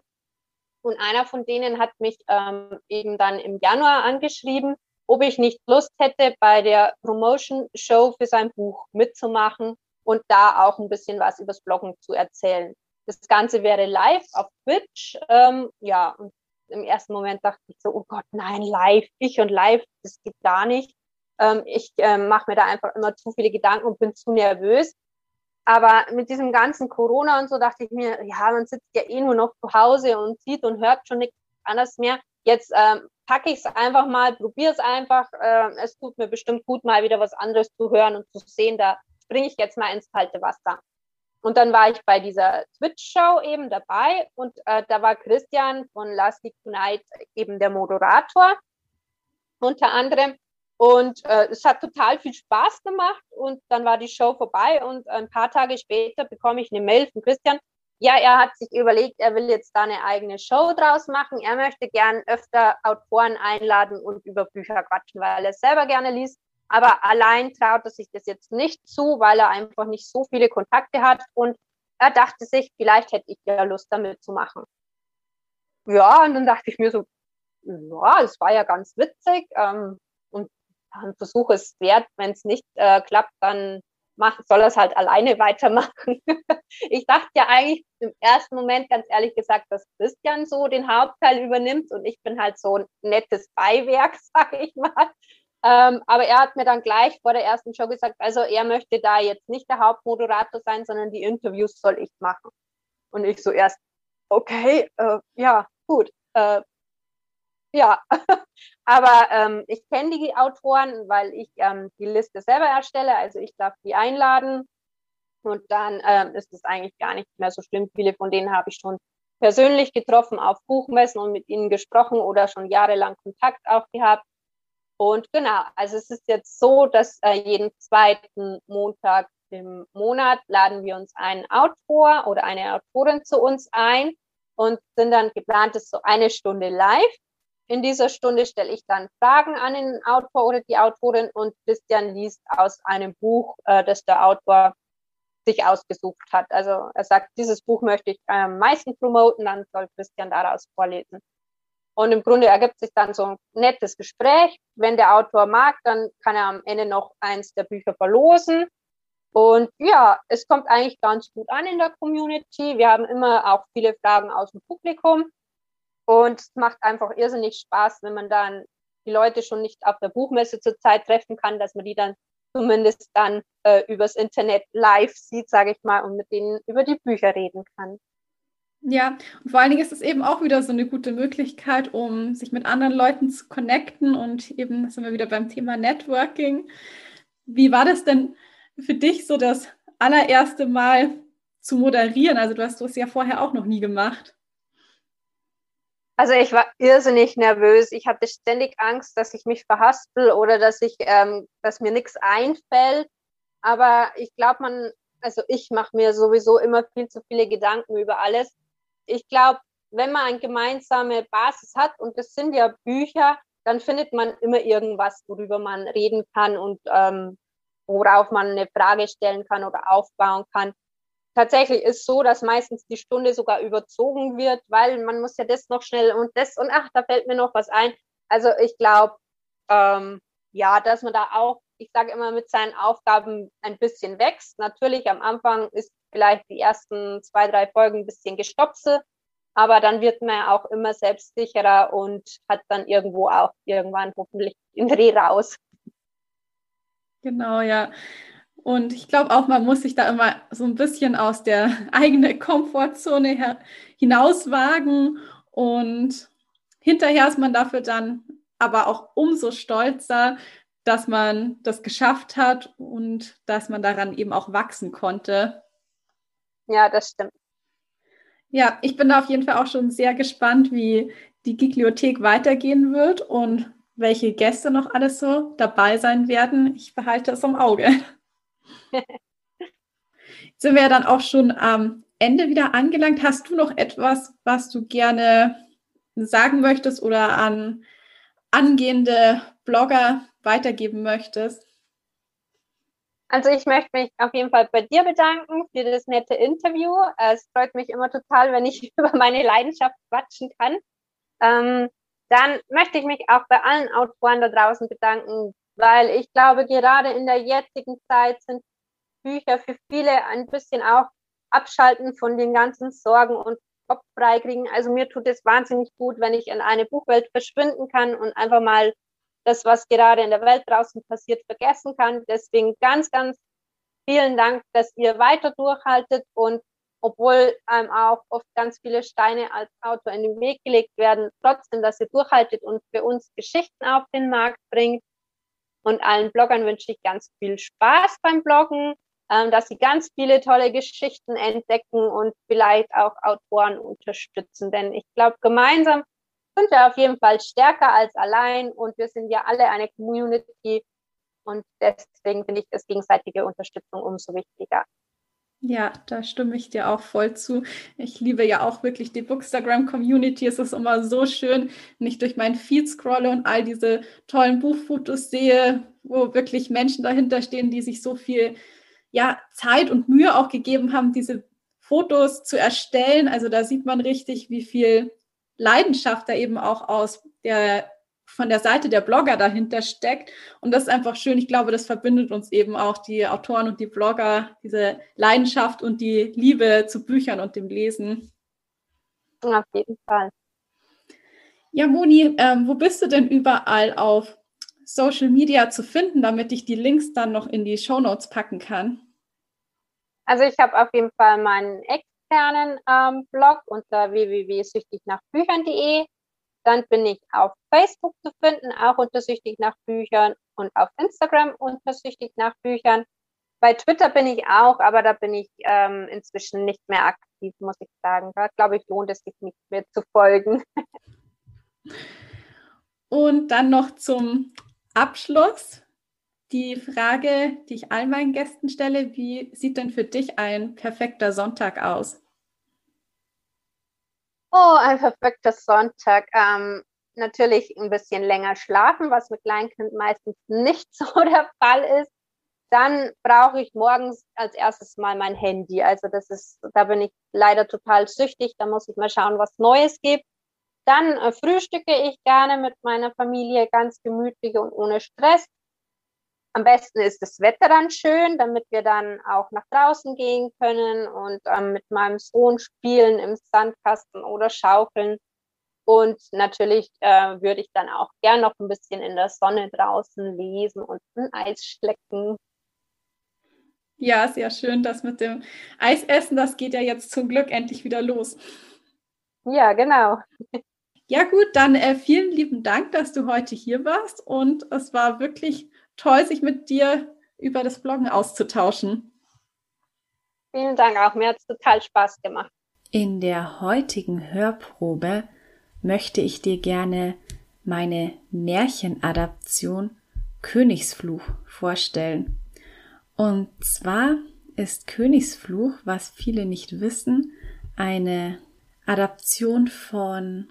Und einer von denen hat mich ähm, eben dann im Januar angeschrieben, ob ich nicht Lust hätte, bei der Promotion Show für sein Buch mitzumachen und da auch ein bisschen was übers Bloggen zu erzählen. Das Ganze wäre live auf Twitch. Ähm, ja, und im ersten Moment dachte ich so, oh Gott, nein, live, ich und live, das geht gar nicht. Ähm, ich äh, mache mir da einfach immer zu viele Gedanken und bin zu nervös. Aber mit diesem ganzen Corona und so dachte ich mir, ja, man sitzt ja eh nur noch zu Hause und sieht und hört schon nichts anderes mehr. Jetzt ähm, packe ich es einfach mal, probiere es einfach. Äh, es tut mir bestimmt gut, mal wieder was anderes zu hören und zu sehen. Da springe ich jetzt mal ins kalte Wasser. Und dann war ich bei dieser Twitch-Show eben dabei und äh, da war Christian von Last Week Tonight eben der Moderator unter anderem. Und äh, es hat total viel Spaß gemacht und dann war die Show vorbei und ein paar Tage später bekomme ich eine Mail von Christian. Ja, er hat sich überlegt, er will jetzt da eine eigene Show draus machen. Er möchte gern öfter Autoren einladen und über Bücher quatschen, weil er selber gerne liest. Aber allein traut er sich das jetzt nicht zu, weil er einfach nicht so viele Kontakte hat. Und er dachte sich, vielleicht hätte ich ja Lust damit zu machen. Ja, und dann dachte ich mir so, ja, es war ja ganz witzig. Ähm, und ein Versuch ist wert. Wenn es nicht äh, klappt, dann mach, soll er es halt alleine weitermachen. ich dachte ja eigentlich im ersten Moment, ganz ehrlich gesagt, dass Christian so den Hauptteil übernimmt und ich bin halt so ein nettes Beiwerk, sage ich mal. Ähm, aber er hat mir dann gleich vor der ersten Show gesagt, also er möchte da jetzt nicht der Hauptmoderator sein, sondern die Interviews soll ich machen. Und ich so erst, okay, äh, ja, gut. Äh, ja, aber ähm, ich kenne die Autoren, weil ich ähm, die Liste selber erstelle, also ich darf die einladen und dann ähm, ist es eigentlich gar nicht mehr so schlimm. Viele von denen habe ich schon persönlich getroffen auf Buchmessen und mit ihnen gesprochen oder schon jahrelang Kontakt auch gehabt. Und genau, also es ist jetzt so, dass äh, jeden zweiten Montag im Monat laden wir uns einen Autor oder eine Autorin zu uns ein und sind dann geplant, ist so eine Stunde live. In dieser Stunde stelle ich dann Fragen an den Autor oder die Autorin und Christian liest aus einem Buch, äh, das der Autor sich ausgesucht hat. Also er sagt, dieses Buch möchte ich am meisten promoten, dann soll Christian daraus vorlesen. Und im Grunde ergibt sich dann so ein nettes Gespräch. Wenn der Autor mag, dann kann er am Ende noch eins der Bücher verlosen. Und ja, es kommt eigentlich ganz gut an in der Community. Wir haben immer auch viele Fragen aus dem Publikum. Und es macht einfach irrsinnig Spaß, wenn man dann die Leute schon nicht auf der Buchmesse zurzeit treffen kann, dass man die dann zumindest dann äh, übers Internet live sieht, sage ich mal, und mit denen über die Bücher reden kann. Ja, und vor allen Dingen ist es eben auch wieder so eine gute Möglichkeit, um sich mit anderen Leuten zu connecten und eben sind wir wieder beim Thema Networking. Wie war das denn für dich so das allererste Mal zu moderieren? Also du hast es ja vorher auch noch nie gemacht. Also ich war irrsinnig nervös. Ich hatte ständig Angst, dass ich mich verhaspel oder dass ich, ähm, dass mir nichts einfällt. Aber ich glaube, man, also ich mache mir sowieso immer viel zu viele Gedanken über alles ich glaube, wenn man eine gemeinsame Basis hat, und das sind ja Bücher, dann findet man immer irgendwas, worüber man reden kann und ähm, worauf man eine Frage stellen kann oder aufbauen kann. Tatsächlich ist so, dass meistens die Stunde sogar überzogen wird, weil man muss ja das noch schnell und das und ach, da fällt mir noch was ein. Also ich glaube, ähm, ja, dass man da auch, ich sage immer, mit seinen Aufgaben ein bisschen wächst. Natürlich am Anfang ist vielleicht die ersten zwei, drei Folgen ein bisschen gestopselt, aber dann wird man auch immer selbstsicherer und hat dann irgendwo auch irgendwann hoffentlich den Dreh raus. Genau, ja. Und ich glaube auch, man muss sich da immer so ein bisschen aus der eigenen Komfortzone hinauswagen und hinterher ist man dafür dann aber auch umso stolzer, dass man das geschafft hat und dass man daran eben auch wachsen konnte. Ja, das stimmt. Ja, ich bin da auf jeden Fall auch schon sehr gespannt, wie die Bibliothek weitergehen wird und welche Gäste noch alles so dabei sein werden. Ich behalte es im Auge. Jetzt sind wir ja dann auch schon am Ende wieder angelangt. Hast du noch etwas, was du gerne sagen möchtest oder an angehende Blogger weitergeben möchtest? Also ich möchte mich auf jeden Fall bei dir bedanken für das nette Interview. Es freut mich immer total, wenn ich über meine Leidenschaft quatschen kann. Ähm, dann möchte ich mich auch bei allen Autoren da draußen bedanken, weil ich glaube, gerade in der jetzigen Zeit sind Bücher für viele ein bisschen auch abschalten von den ganzen Sorgen und Kopf freikriegen. Also mir tut es wahnsinnig gut, wenn ich in eine Buchwelt verschwinden kann und einfach mal das, was gerade in der Welt draußen passiert, vergessen kann. Deswegen ganz, ganz vielen Dank, dass ihr weiter durchhaltet und obwohl einem auch oft ganz viele Steine als Autor in den Weg gelegt werden, trotzdem, dass ihr durchhaltet und für uns Geschichten auf den Markt bringt. Und allen Bloggern wünsche ich ganz viel Spaß beim Bloggen, ähm, dass sie ganz viele tolle Geschichten entdecken und vielleicht auch Autoren unterstützen. Denn ich glaube, gemeinsam sind wir auf jeden Fall stärker als allein und wir sind ja alle eine Community und deswegen finde ich das gegenseitige Unterstützung umso wichtiger. Ja, da stimme ich dir auch voll zu. Ich liebe ja auch wirklich die Bookstagram-Community. Es ist immer so schön, wenn ich durch meinen Feed scrolle und all diese tollen Buchfotos sehe, wo wirklich Menschen dahinter stehen, die sich so viel ja, Zeit und Mühe auch gegeben haben, diese Fotos zu erstellen. Also da sieht man richtig, wie viel Leidenschaft da eben auch aus der von der Seite der Blogger dahinter steckt. Und das ist einfach schön. Ich glaube, das verbindet uns eben auch die Autoren und die Blogger, diese Leidenschaft und die Liebe zu Büchern und dem Lesen. Auf jeden Fall. Ja, Moni, ähm, wo bist du denn überall auf Social Media zu finden, damit ich die Links dann noch in die Show Notes packen kann? Also ich habe auf jeden Fall meinen externen ähm, Blog unter www.süchtignachbüchern.de. Dann bin ich auf Facebook zu finden, auch unter Süchtig nach Büchern und auf Instagram unter Süchtig nach Büchern. Bei Twitter bin ich auch, aber da bin ich ähm, inzwischen nicht mehr aktiv, muss ich sagen. Da glaube ich, lohnt es sich nicht mehr zu folgen. Und dann noch zum Abschluss die Frage, die ich all meinen Gästen stelle. Wie sieht denn für dich ein perfekter Sonntag aus? Oh, ein perfekter Sonntag. Ähm, natürlich ein bisschen länger schlafen, was mit Kleinkind meistens nicht so der Fall ist. Dann brauche ich morgens als erstes mal mein Handy. Also das ist, da bin ich leider total süchtig. Da muss ich mal schauen, was Neues gibt. Dann äh, frühstücke ich gerne mit meiner Familie ganz gemütlich und ohne Stress. Am besten ist das Wetter dann schön, damit wir dann auch nach draußen gehen können und ähm, mit meinem Sohn spielen im Sandkasten oder schaukeln. Und natürlich äh, würde ich dann auch gern noch ein bisschen in der Sonne draußen lesen und ein Eis schlecken. Ja, sehr schön. Das mit dem Eisessen, das geht ja jetzt zum Glück endlich wieder los. Ja, genau. Ja, gut, dann äh, vielen lieben Dank, dass du heute hier warst. Und es war wirklich toll, sich mit dir über das Bloggen auszutauschen. Vielen Dank auch. Mir hat es total Spaß gemacht. In der heutigen Hörprobe möchte ich dir gerne meine Märchenadaption Königsfluch vorstellen. Und zwar ist Königsfluch, was viele nicht wissen, eine Adaption von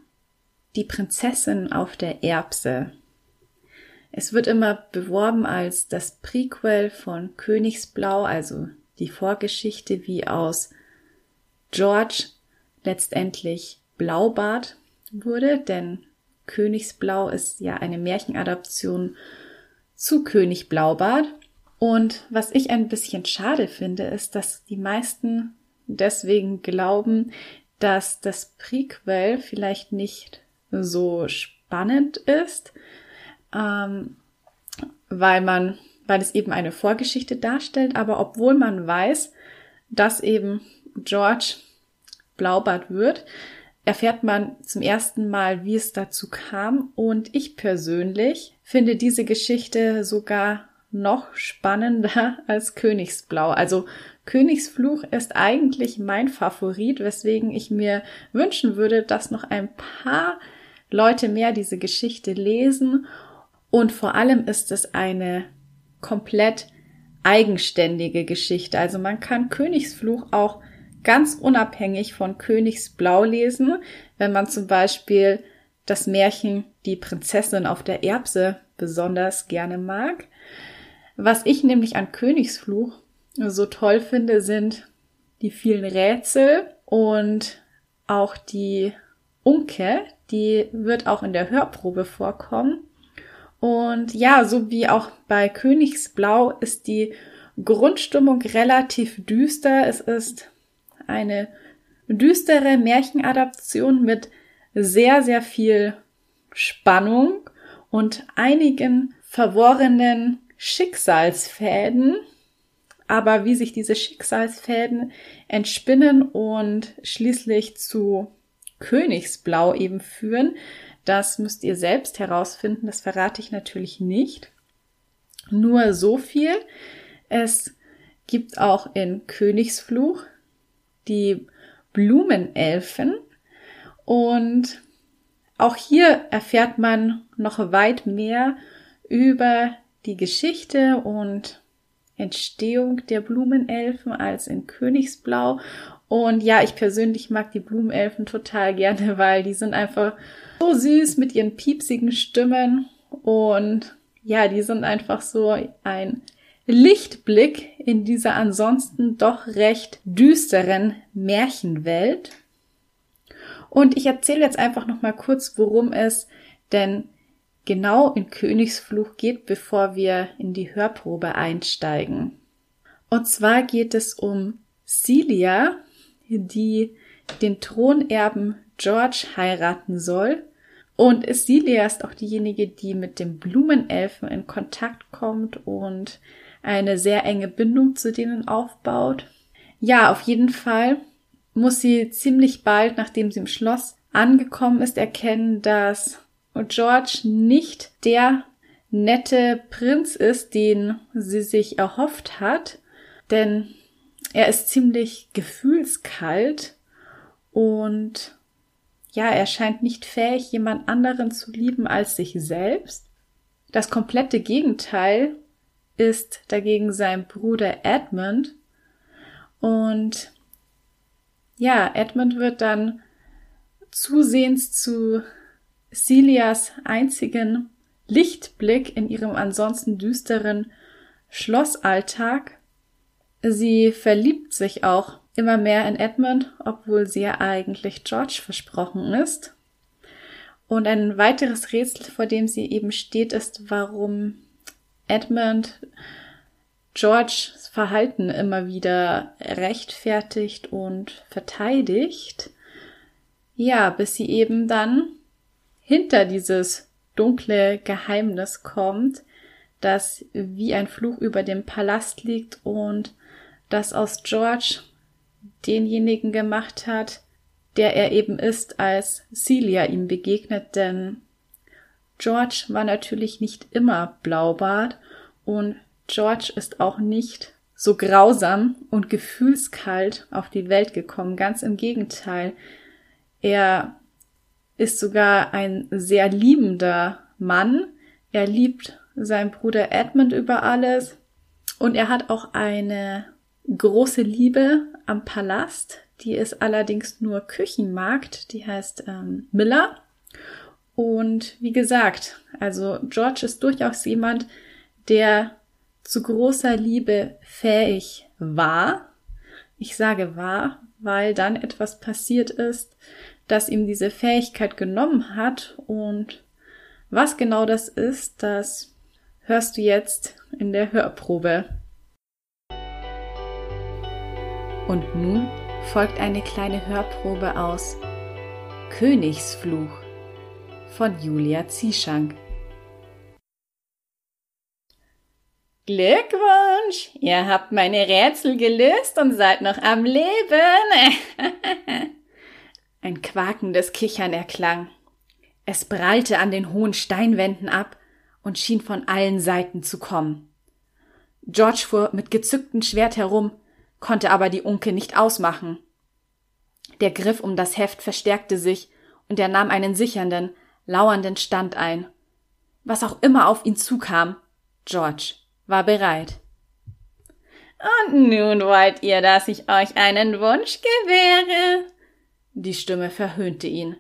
Die Prinzessin auf der Erbse es wird immer beworben als das Prequel von Königsblau, also die Vorgeschichte, wie aus George letztendlich Blaubart wurde, denn Königsblau ist ja eine Märchenadaption zu König Blaubart. Und was ich ein bisschen schade finde, ist, dass die meisten deswegen glauben, dass das Prequel vielleicht nicht so spannend ist, ähm, weil man, weil es eben eine Vorgeschichte darstellt, aber obwohl man weiß, dass eben George Blaubart wird, erfährt man zum ersten Mal, wie es dazu kam. Und ich persönlich finde diese Geschichte sogar noch spannender als Königsblau. Also Königsfluch ist eigentlich mein Favorit, weswegen ich mir wünschen würde, dass noch ein paar Leute mehr diese Geschichte lesen und vor allem ist es eine komplett eigenständige Geschichte. Also man kann Königsfluch auch ganz unabhängig von Königsblau lesen. Wenn man zum Beispiel das Märchen Die Prinzessin auf der Erbse besonders gerne mag. Was ich nämlich an Königsfluch so toll finde, sind die vielen Rätsel und auch die Unke, die wird auch in der Hörprobe vorkommen. Und ja, so wie auch bei Königsblau ist die Grundstimmung relativ düster. Es ist eine düstere Märchenadaption mit sehr, sehr viel Spannung und einigen verworrenen Schicksalsfäden. Aber wie sich diese Schicksalsfäden entspinnen und schließlich zu Königsblau eben führen, das müsst ihr selbst herausfinden, das verrate ich natürlich nicht. Nur so viel. Es gibt auch in Königsfluch die Blumenelfen und auch hier erfährt man noch weit mehr über die Geschichte und Entstehung der Blumenelfen als in Königsblau. Und ja, ich persönlich mag die Blumenelfen total gerne, weil die sind einfach so süß mit ihren piepsigen Stimmen und ja, die sind einfach so ein Lichtblick in dieser ansonsten doch recht düsteren Märchenwelt. Und ich erzähle jetzt einfach noch mal kurz, worum es denn genau in Königsfluch geht, bevor wir in die Hörprobe einsteigen. Und zwar geht es um Celia, die den Thronerben George heiraten soll und Celia ist auch diejenige, die mit dem Blumenelfen in Kontakt kommt und eine sehr enge Bindung zu denen aufbaut. Ja, auf jeden Fall muss sie ziemlich bald, nachdem sie im Schloss angekommen ist, erkennen, dass George nicht der nette Prinz ist, den sie sich erhofft hat, denn er ist ziemlich gefühlskalt und ja, er scheint nicht fähig, jemand anderen zu lieben als sich selbst. Das komplette Gegenteil ist dagegen sein Bruder Edmund. Und ja, Edmund wird dann zusehends zu Celias einzigen Lichtblick in ihrem ansonsten düsteren Schlossalltag. Sie verliebt sich auch immer mehr in Edmund, obwohl sie ja eigentlich George versprochen ist. Und ein weiteres Rätsel, vor dem sie eben steht, ist, warum Edmund Georges Verhalten immer wieder rechtfertigt und verteidigt. Ja, bis sie eben dann hinter dieses dunkle Geheimnis kommt, das wie ein Fluch über dem Palast liegt und das aus George denjenigen gemacht hat, der er eben ist, als Celia ihm begegnet, denn George war natürlich nicht immer Blaubart und George ist auch nicht so grausam und gefühlskalt auf die Welt gekommen. Ganz im Gegenteil. Er ist sogar ein sehr liebender Mann. Er liebt seinen Bruder Edmund über alles und er hat auch eine große Liebe am Palast. Die ist allerdings nur Küchenmarkt. Die heißt ähm, Miller. Und wie gesagt, also George ist durchaus jemand, der zu großer Liebe fähig war. Ich sage war, weil dann etwas passiert ist, das ihm diese Fähigkeit genommen hat. Und was genau das ist, das hörst du jetzt in der Hörprobe. Und nun folgt eine kleine Hörprobe aus Königsfluch von Julia Zieschank. Glückwunsch! Ihr habt meine Rätsel gelöst und seid noch am Leben. Ein quakendes Kichern erklang. Es prallte an den hohen Steinwänden ab und schien von allen Seiten zu kommen. George fuhr mit gezücktem Schwert herum, konnte aber die Unke nicht ausmachen. Der Griff um das Heft verstärkte sich, und er nahm einen sichernden, lauernden Stand ein. Was auch immer auf ihn zukam, George war bereit. Und nun wollt ihr, dass ich euch einen Wunsch gewähre? Die Stimme verhöhnte ihn.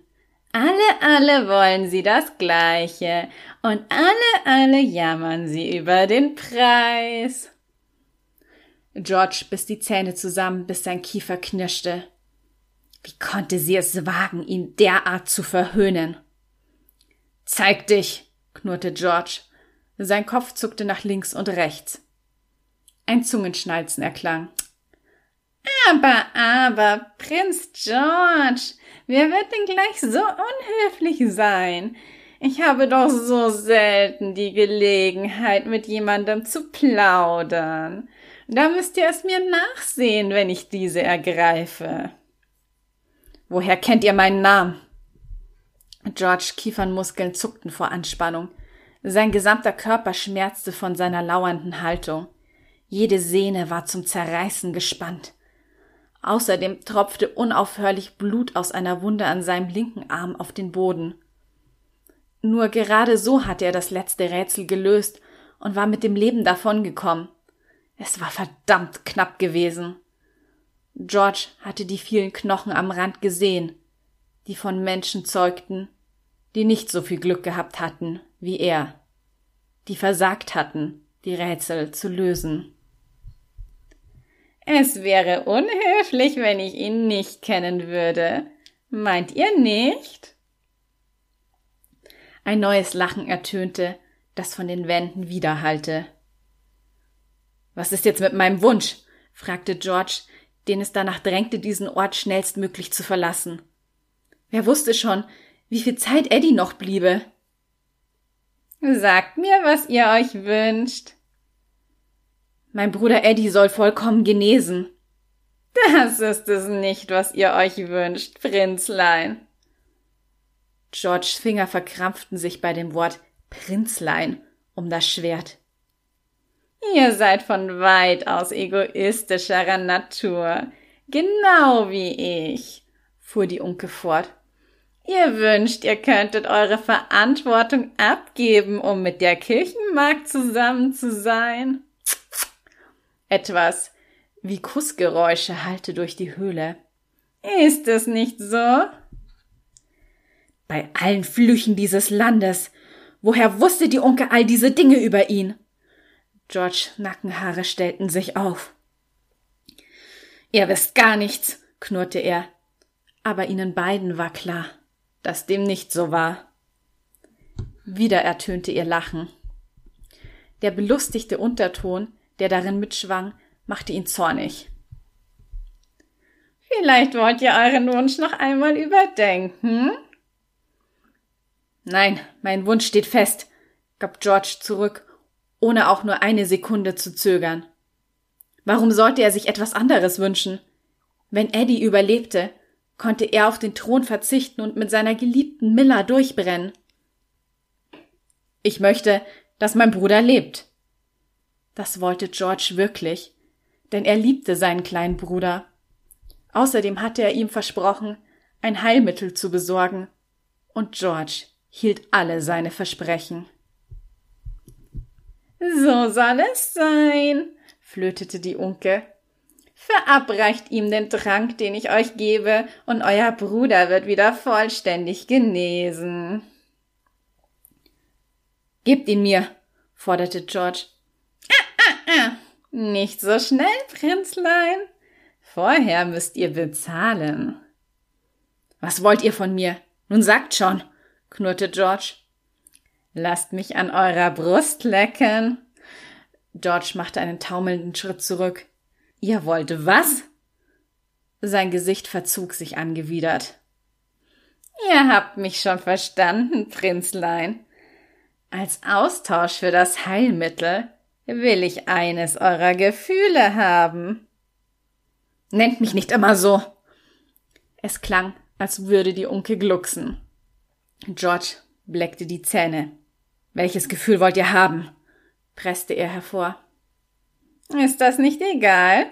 Alle, alle wollen sie das Gleiche und alle, alle jammern sie über den Preis. George biss die Zähne zusammen, bis sein Kiefer knirschte. Wie konnte sie es wagen, ihn derart zu verhöhnen? Zeig dich, knurrte George. Sein Kopf zuckte nach links und rechts. Ein Zungenschnalzen erklang. Aber, aber, Prinz George, wer wird denn gleich so unhöflich sein? Ich habe doch so selten die Gelegenheit, mit jemandem zu plaudern. Da müsst ihr es mir nachsehen, wenn ich diese ergreife. Woher kennt ihr meinen Namen? George Kiefernmuskeln zuckten vor Anspannung. Sein gesamter Körper schmerzte von seiner lauernden Haltung. Jede Sehne war zum Zerreißen gespannt. Außerdem tropfte unaufhörlich Blut aus einer Wunde an seinem linken Arm auf den Boden. Nur gerade so hatte er das letzte Rätsel gelöst und war mit dem Leben davongekommen. Es war verdammt knapp gewesen. George hatte die vielen Knochen am Rand gesehen, die von Menschen zeugten, die nicht so viel Glück gehabt hatten wie er, die versagt hatten, die Rätsel zu lösen. Es wäre unhöflich, wenn ich ihn nicht kennen würde. Meint ihr nicht? Ein neues Lachen ertönte, das von den Wänden widerhallte. Was ist jetzt mit meinem Wunsch? fragte George, den es danach drängte, diesen Ort schnellstmöglich zu verlassen. Wer wusste schon, wie viel Zeit Eddie noch bliebe? Sagt mir, was ihr euch wünscht. Mein Bruder Eddie soll vollkommen genesen. Das ist es nicht, was ihr euch wünscht, Prinzlein. Georges Finger verkrampften sich bei dem Wort Prinzlein um das Schwert. Ihr seid von weit aus egoistischerer Natur, genau wie ich, fuhr die Unke fort. Ihr wünscht, ihr könntet eure Verantwortung abgeben, um mit der Kirchenmagd zusammen zu sein. Etwas wie Kussgeräusche hallte durch die Höhle. Ist es nicht so? Bei allen Flüchen dieses Landes. Woher wusste die Unke all diese Dinge über ihn? George Nackenhaare stellten sich auf. Ihr wisst gar nichts, knurrte er. Aber ihnen beiden war klar, dass dem nicht so war. Wieder ertönte ihr Lachen. Der belustigte Unterton, der darin mitschwang, machte ihn zornig. Vielleicht wollt ihr euren Wunsch noch einmal überdenken? Nein, mein Wunsch steht fest, gab George zurück ohne auch nur eine Sekunde zu zögern. Warum sollte er sich etwas anderes wünschen? Wenn Eddie überlebte, konnte er auf den Thron verzichten und mit seiner geliebten Miller durchbrennen. Ich möchte, dass mein Bruder lebt. Das wollte George wirklich, denn er liebte seinen kleinen Bruder. Außerdem hatte er ihm versprochen, ein Heilmittel zu besorgen, und George hielt alle seine Versprechen. So soll es sein, flötete die Unke. Verabreicht ihm den Trank, den ich euch gebe, und euer Bruder wird wieder vollständig genesen. Gebt ihn mir, forderte George. Ah, ah, ah. Nicht so schnell, Prinzlein. Vorher müsst ihr bezahlen. Was wollt ihr von mir? Nun sagt schon, knurrte George. Lasst mich an eurer Brust lecken. George machte einen taumelnden Schritt zurück. Ihr wollt was? Sein Gesicht verzog sich angewidert. Ihr habt mich schon verstanden, Prinzlein. Als Austausch für das Heilmittel will ich eines eurer Gefühle haben. Nennt mich nicht immer so. Es klang, als würde die Unke glucksen. George bleckte die Zähne. Welches Gefühl wollt ihr haben? presste er hervor. Ist das nicht egal?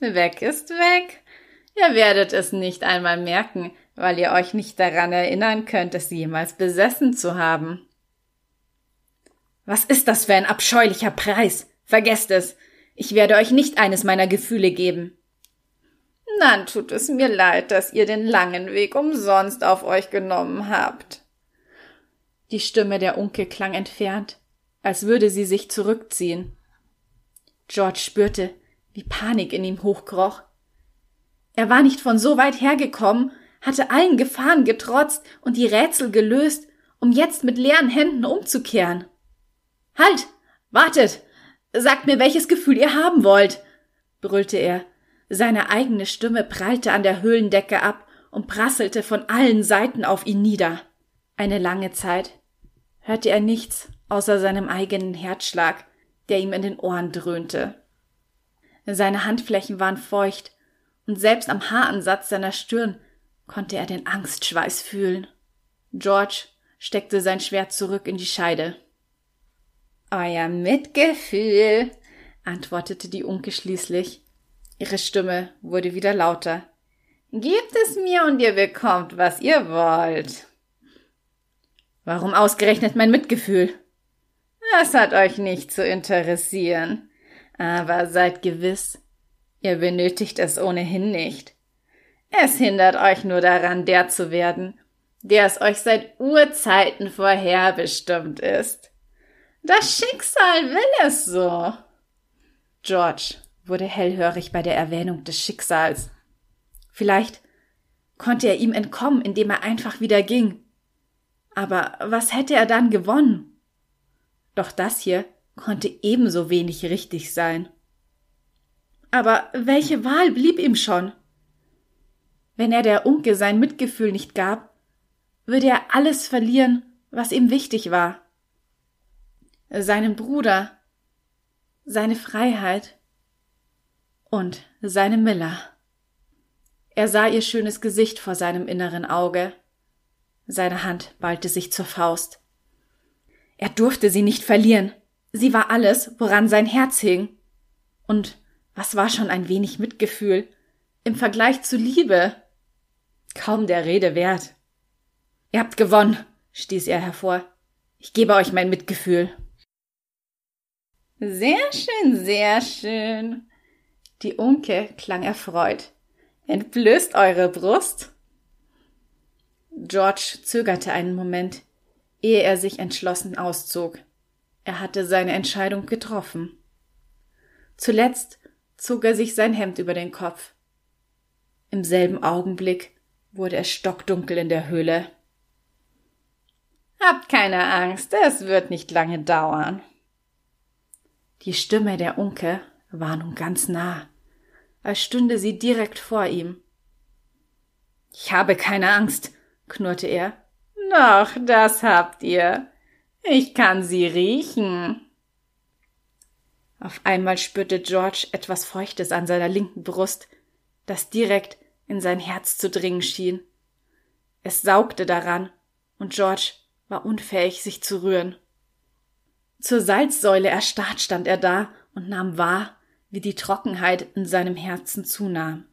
Weg ist weg. Ihr werdet es nicht einmal merken, weil ihr euch nicht daran erinnern könnt, es jemals besessen zu haben. Was ist das für ein abscheulicher Preis? Vergesst es. Ich werde euch nicht eines meiner Gefühle geben. Dann tut es mir leid, dass ihr den langen Weg umsonst auf euch genommen habt. Die Stimme der Unke klang entfernt, als würde sie sich zurückziehen. George spürte, wie Panik in ihm hochkroch. Er war nicht von so weit hergekommen, hatte allen Gefahren getrotzt und die Rätsel gelöst, um jetzt mit leeren Händen umzukehren. Halt! Wartet! Sagt mir, welches Gefühl ihr haben wollt! brüllte er. Seine eigene Stimme prallte an der Höhlendecke ab und prasselte von allen Seiten auf ihn nieder. Eine lange Zeit hörte er nichts außer seinem eigenen Herzschlag, der ihm in den Ohren dröhnte. Seine Handflächen waren feucht, und selbst am Haaransatz seiner Stirn konnte er den Angstschweiß fühlen. George steckte sein Schwert zurück in die Scheide. Euer Mitgefühl, antwortete die Unke schließlich. Ihre Stimme wurde wieder lauter. Gebt es mir und ihr bekommt, was ihr wollt. Warum ausgerechnet mein Mitgefühl? Das hat euch nicht zu interessieren. Aber seid gewiss, ihr benötigt es ohnehin nicht. Es hindert euch nur daran, der zu werden, der es euch seit Urzeiten vorherbestimmt ist. Das Schicksal will es so. George wurde hellhörig bei der Erwähnung des Schicksals. Vielleicht konnte er ihm entkommen, indem er einfach wieder ging. Aber was hätte er dann gewonnen? Doch das hier konnte ebenso wenig richtig sein. Aber welche Wahl blieb ihm schon? Wenn er der Unke sein Mitgefühl nicht gab, würde er alles verlieren, was ihm wichtig war. Seinen Bruder, seine Freiheit und seine Miller. Er sah ihr schönes Gesicht vor seinem inneren Auge. Seine Hand ballte sich zur Faust. Er durfte sie nicht verlieren. Sie war alles, woran sein Herz hing. Und was war schon ein wenig Mitgefühl im Vergleich zu Liebe? Kaum der Rede wert. Ihr habt gewonnen, stieß er hervor. Ich gebe euch mein Mitgefühl. Sehr schön, sehr schön. Die Unke klang erfreut. Entblößt eure Brust. George zögerte einen Moment, ehe er sich entschlossen auszog. Er hatte seine Entscheidung getroffen. Zuletzt zog er sich sein Hemd über den Kopf. Im selben Augenblick wurde es stockdunkel in der Höhle. Habt keine Angst, es wird nicht lange dauern. Die Stimme der Unke war nun ganz nah, als stünde sie direkt vor ihm. Ich habe keine Angst, knurrte er. Noch, das habt ihr. Ich kann sie riechen. Auf einmal spürte George etwas Feuchtes an seiner linken Brust, das direkt in sein Herz zu dringen schien. Es saugte daran, und George war unfähig, sich zu rühren. Zur Salzsäule erstarrt stand er da und nahm wahr, wie die Trockenheit in seinem Herzen zunahm.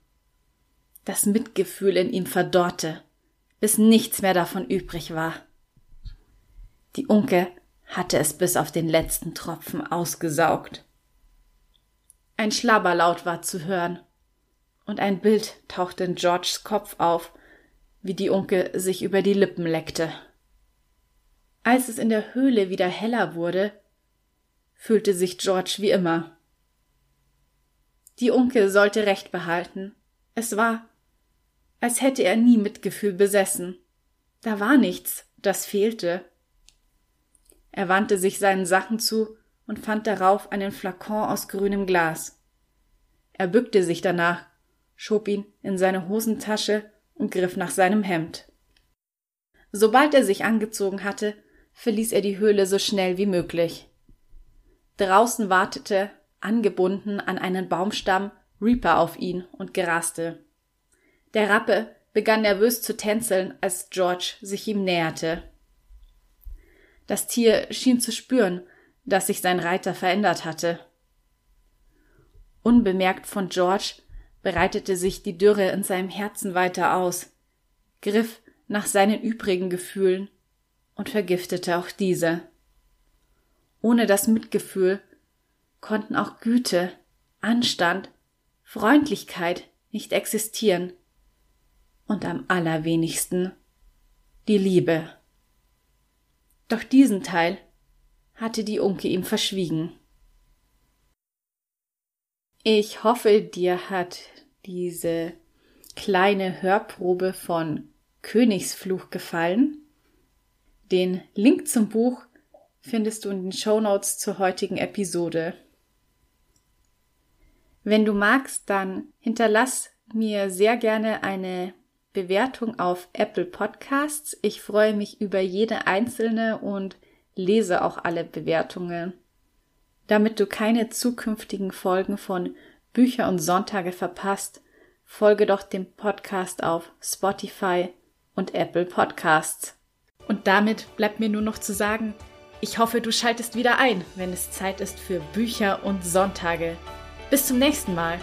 Das Mitgefühl in ihm verdorrte bis nichts mehr davon übrig war. Die Unke hatte es bis auf den letzten Tropfen ausgesaugt. Ein Schlabberlaut war zu hören, und ein Bild tauchte in Georges Kopf auf, wie die Unke sich über die Lippen leckte. Als es in der Höhle wieder heller wurde, fühlte sich George wie immer. Die Unke sollte Recht behalten. Es war, als hätte er nie Mitgefühl besessen. Da war nichts, das fehlte. Er wandte sich seinen Sachen zu und fand darauf einen Flakon aus grünem Glas. Er bückte sich danach, schob ihn in seine Hosentasche und griff nach seinem Hemd. Sobald er sich angezogen hatte, verließ er die Höhle so schnell wie möglich. Draußen wartete, angebunden an einen Baumstamm, Reaper auf ihn und graste. Der Rappe begann nervös zu tänzeln, als George sich ihm näherte. Das Tier schien zu spüren, dass sich sein Reiter verändert hatte. Unbemerkt von George breitete sich die Dürre in seinem Herzen weiter aus, griff nach seinen übrigen Gefühlen und vergiftete auch diese. Ohne das Mitgefühl konnten auch Güte, Anstand, Freundlichkeit nicht existieren und am allerwenigsten die Liebe. Doch diesen Teil hatte die Unke ihm verschwiegen. Ich hoffe, dir hat diese kleine Hörprobe von Königsfluch gefallen. Den Link zum Buch findest du in den Show Notes zur heutigen Episode. Wenn du magst, dann hinterlass mir sehr gerne eine Bewertung auf Apple Podcasts. Ich freue mich über jede einzelne und lese auch alle Bewertungen. Damit du keine zukünftigen Folgen von Bücher und Sonntage verpasst, folge doch dem Podcast auf Spotify und Apple Podcasts. Und damit bleibt mir nur noch zu sagen, ich hoffe, du schaltest wieder ein, wenn es Zeit ist für Bücher und Sonntage. Bis zum nächsten Mal.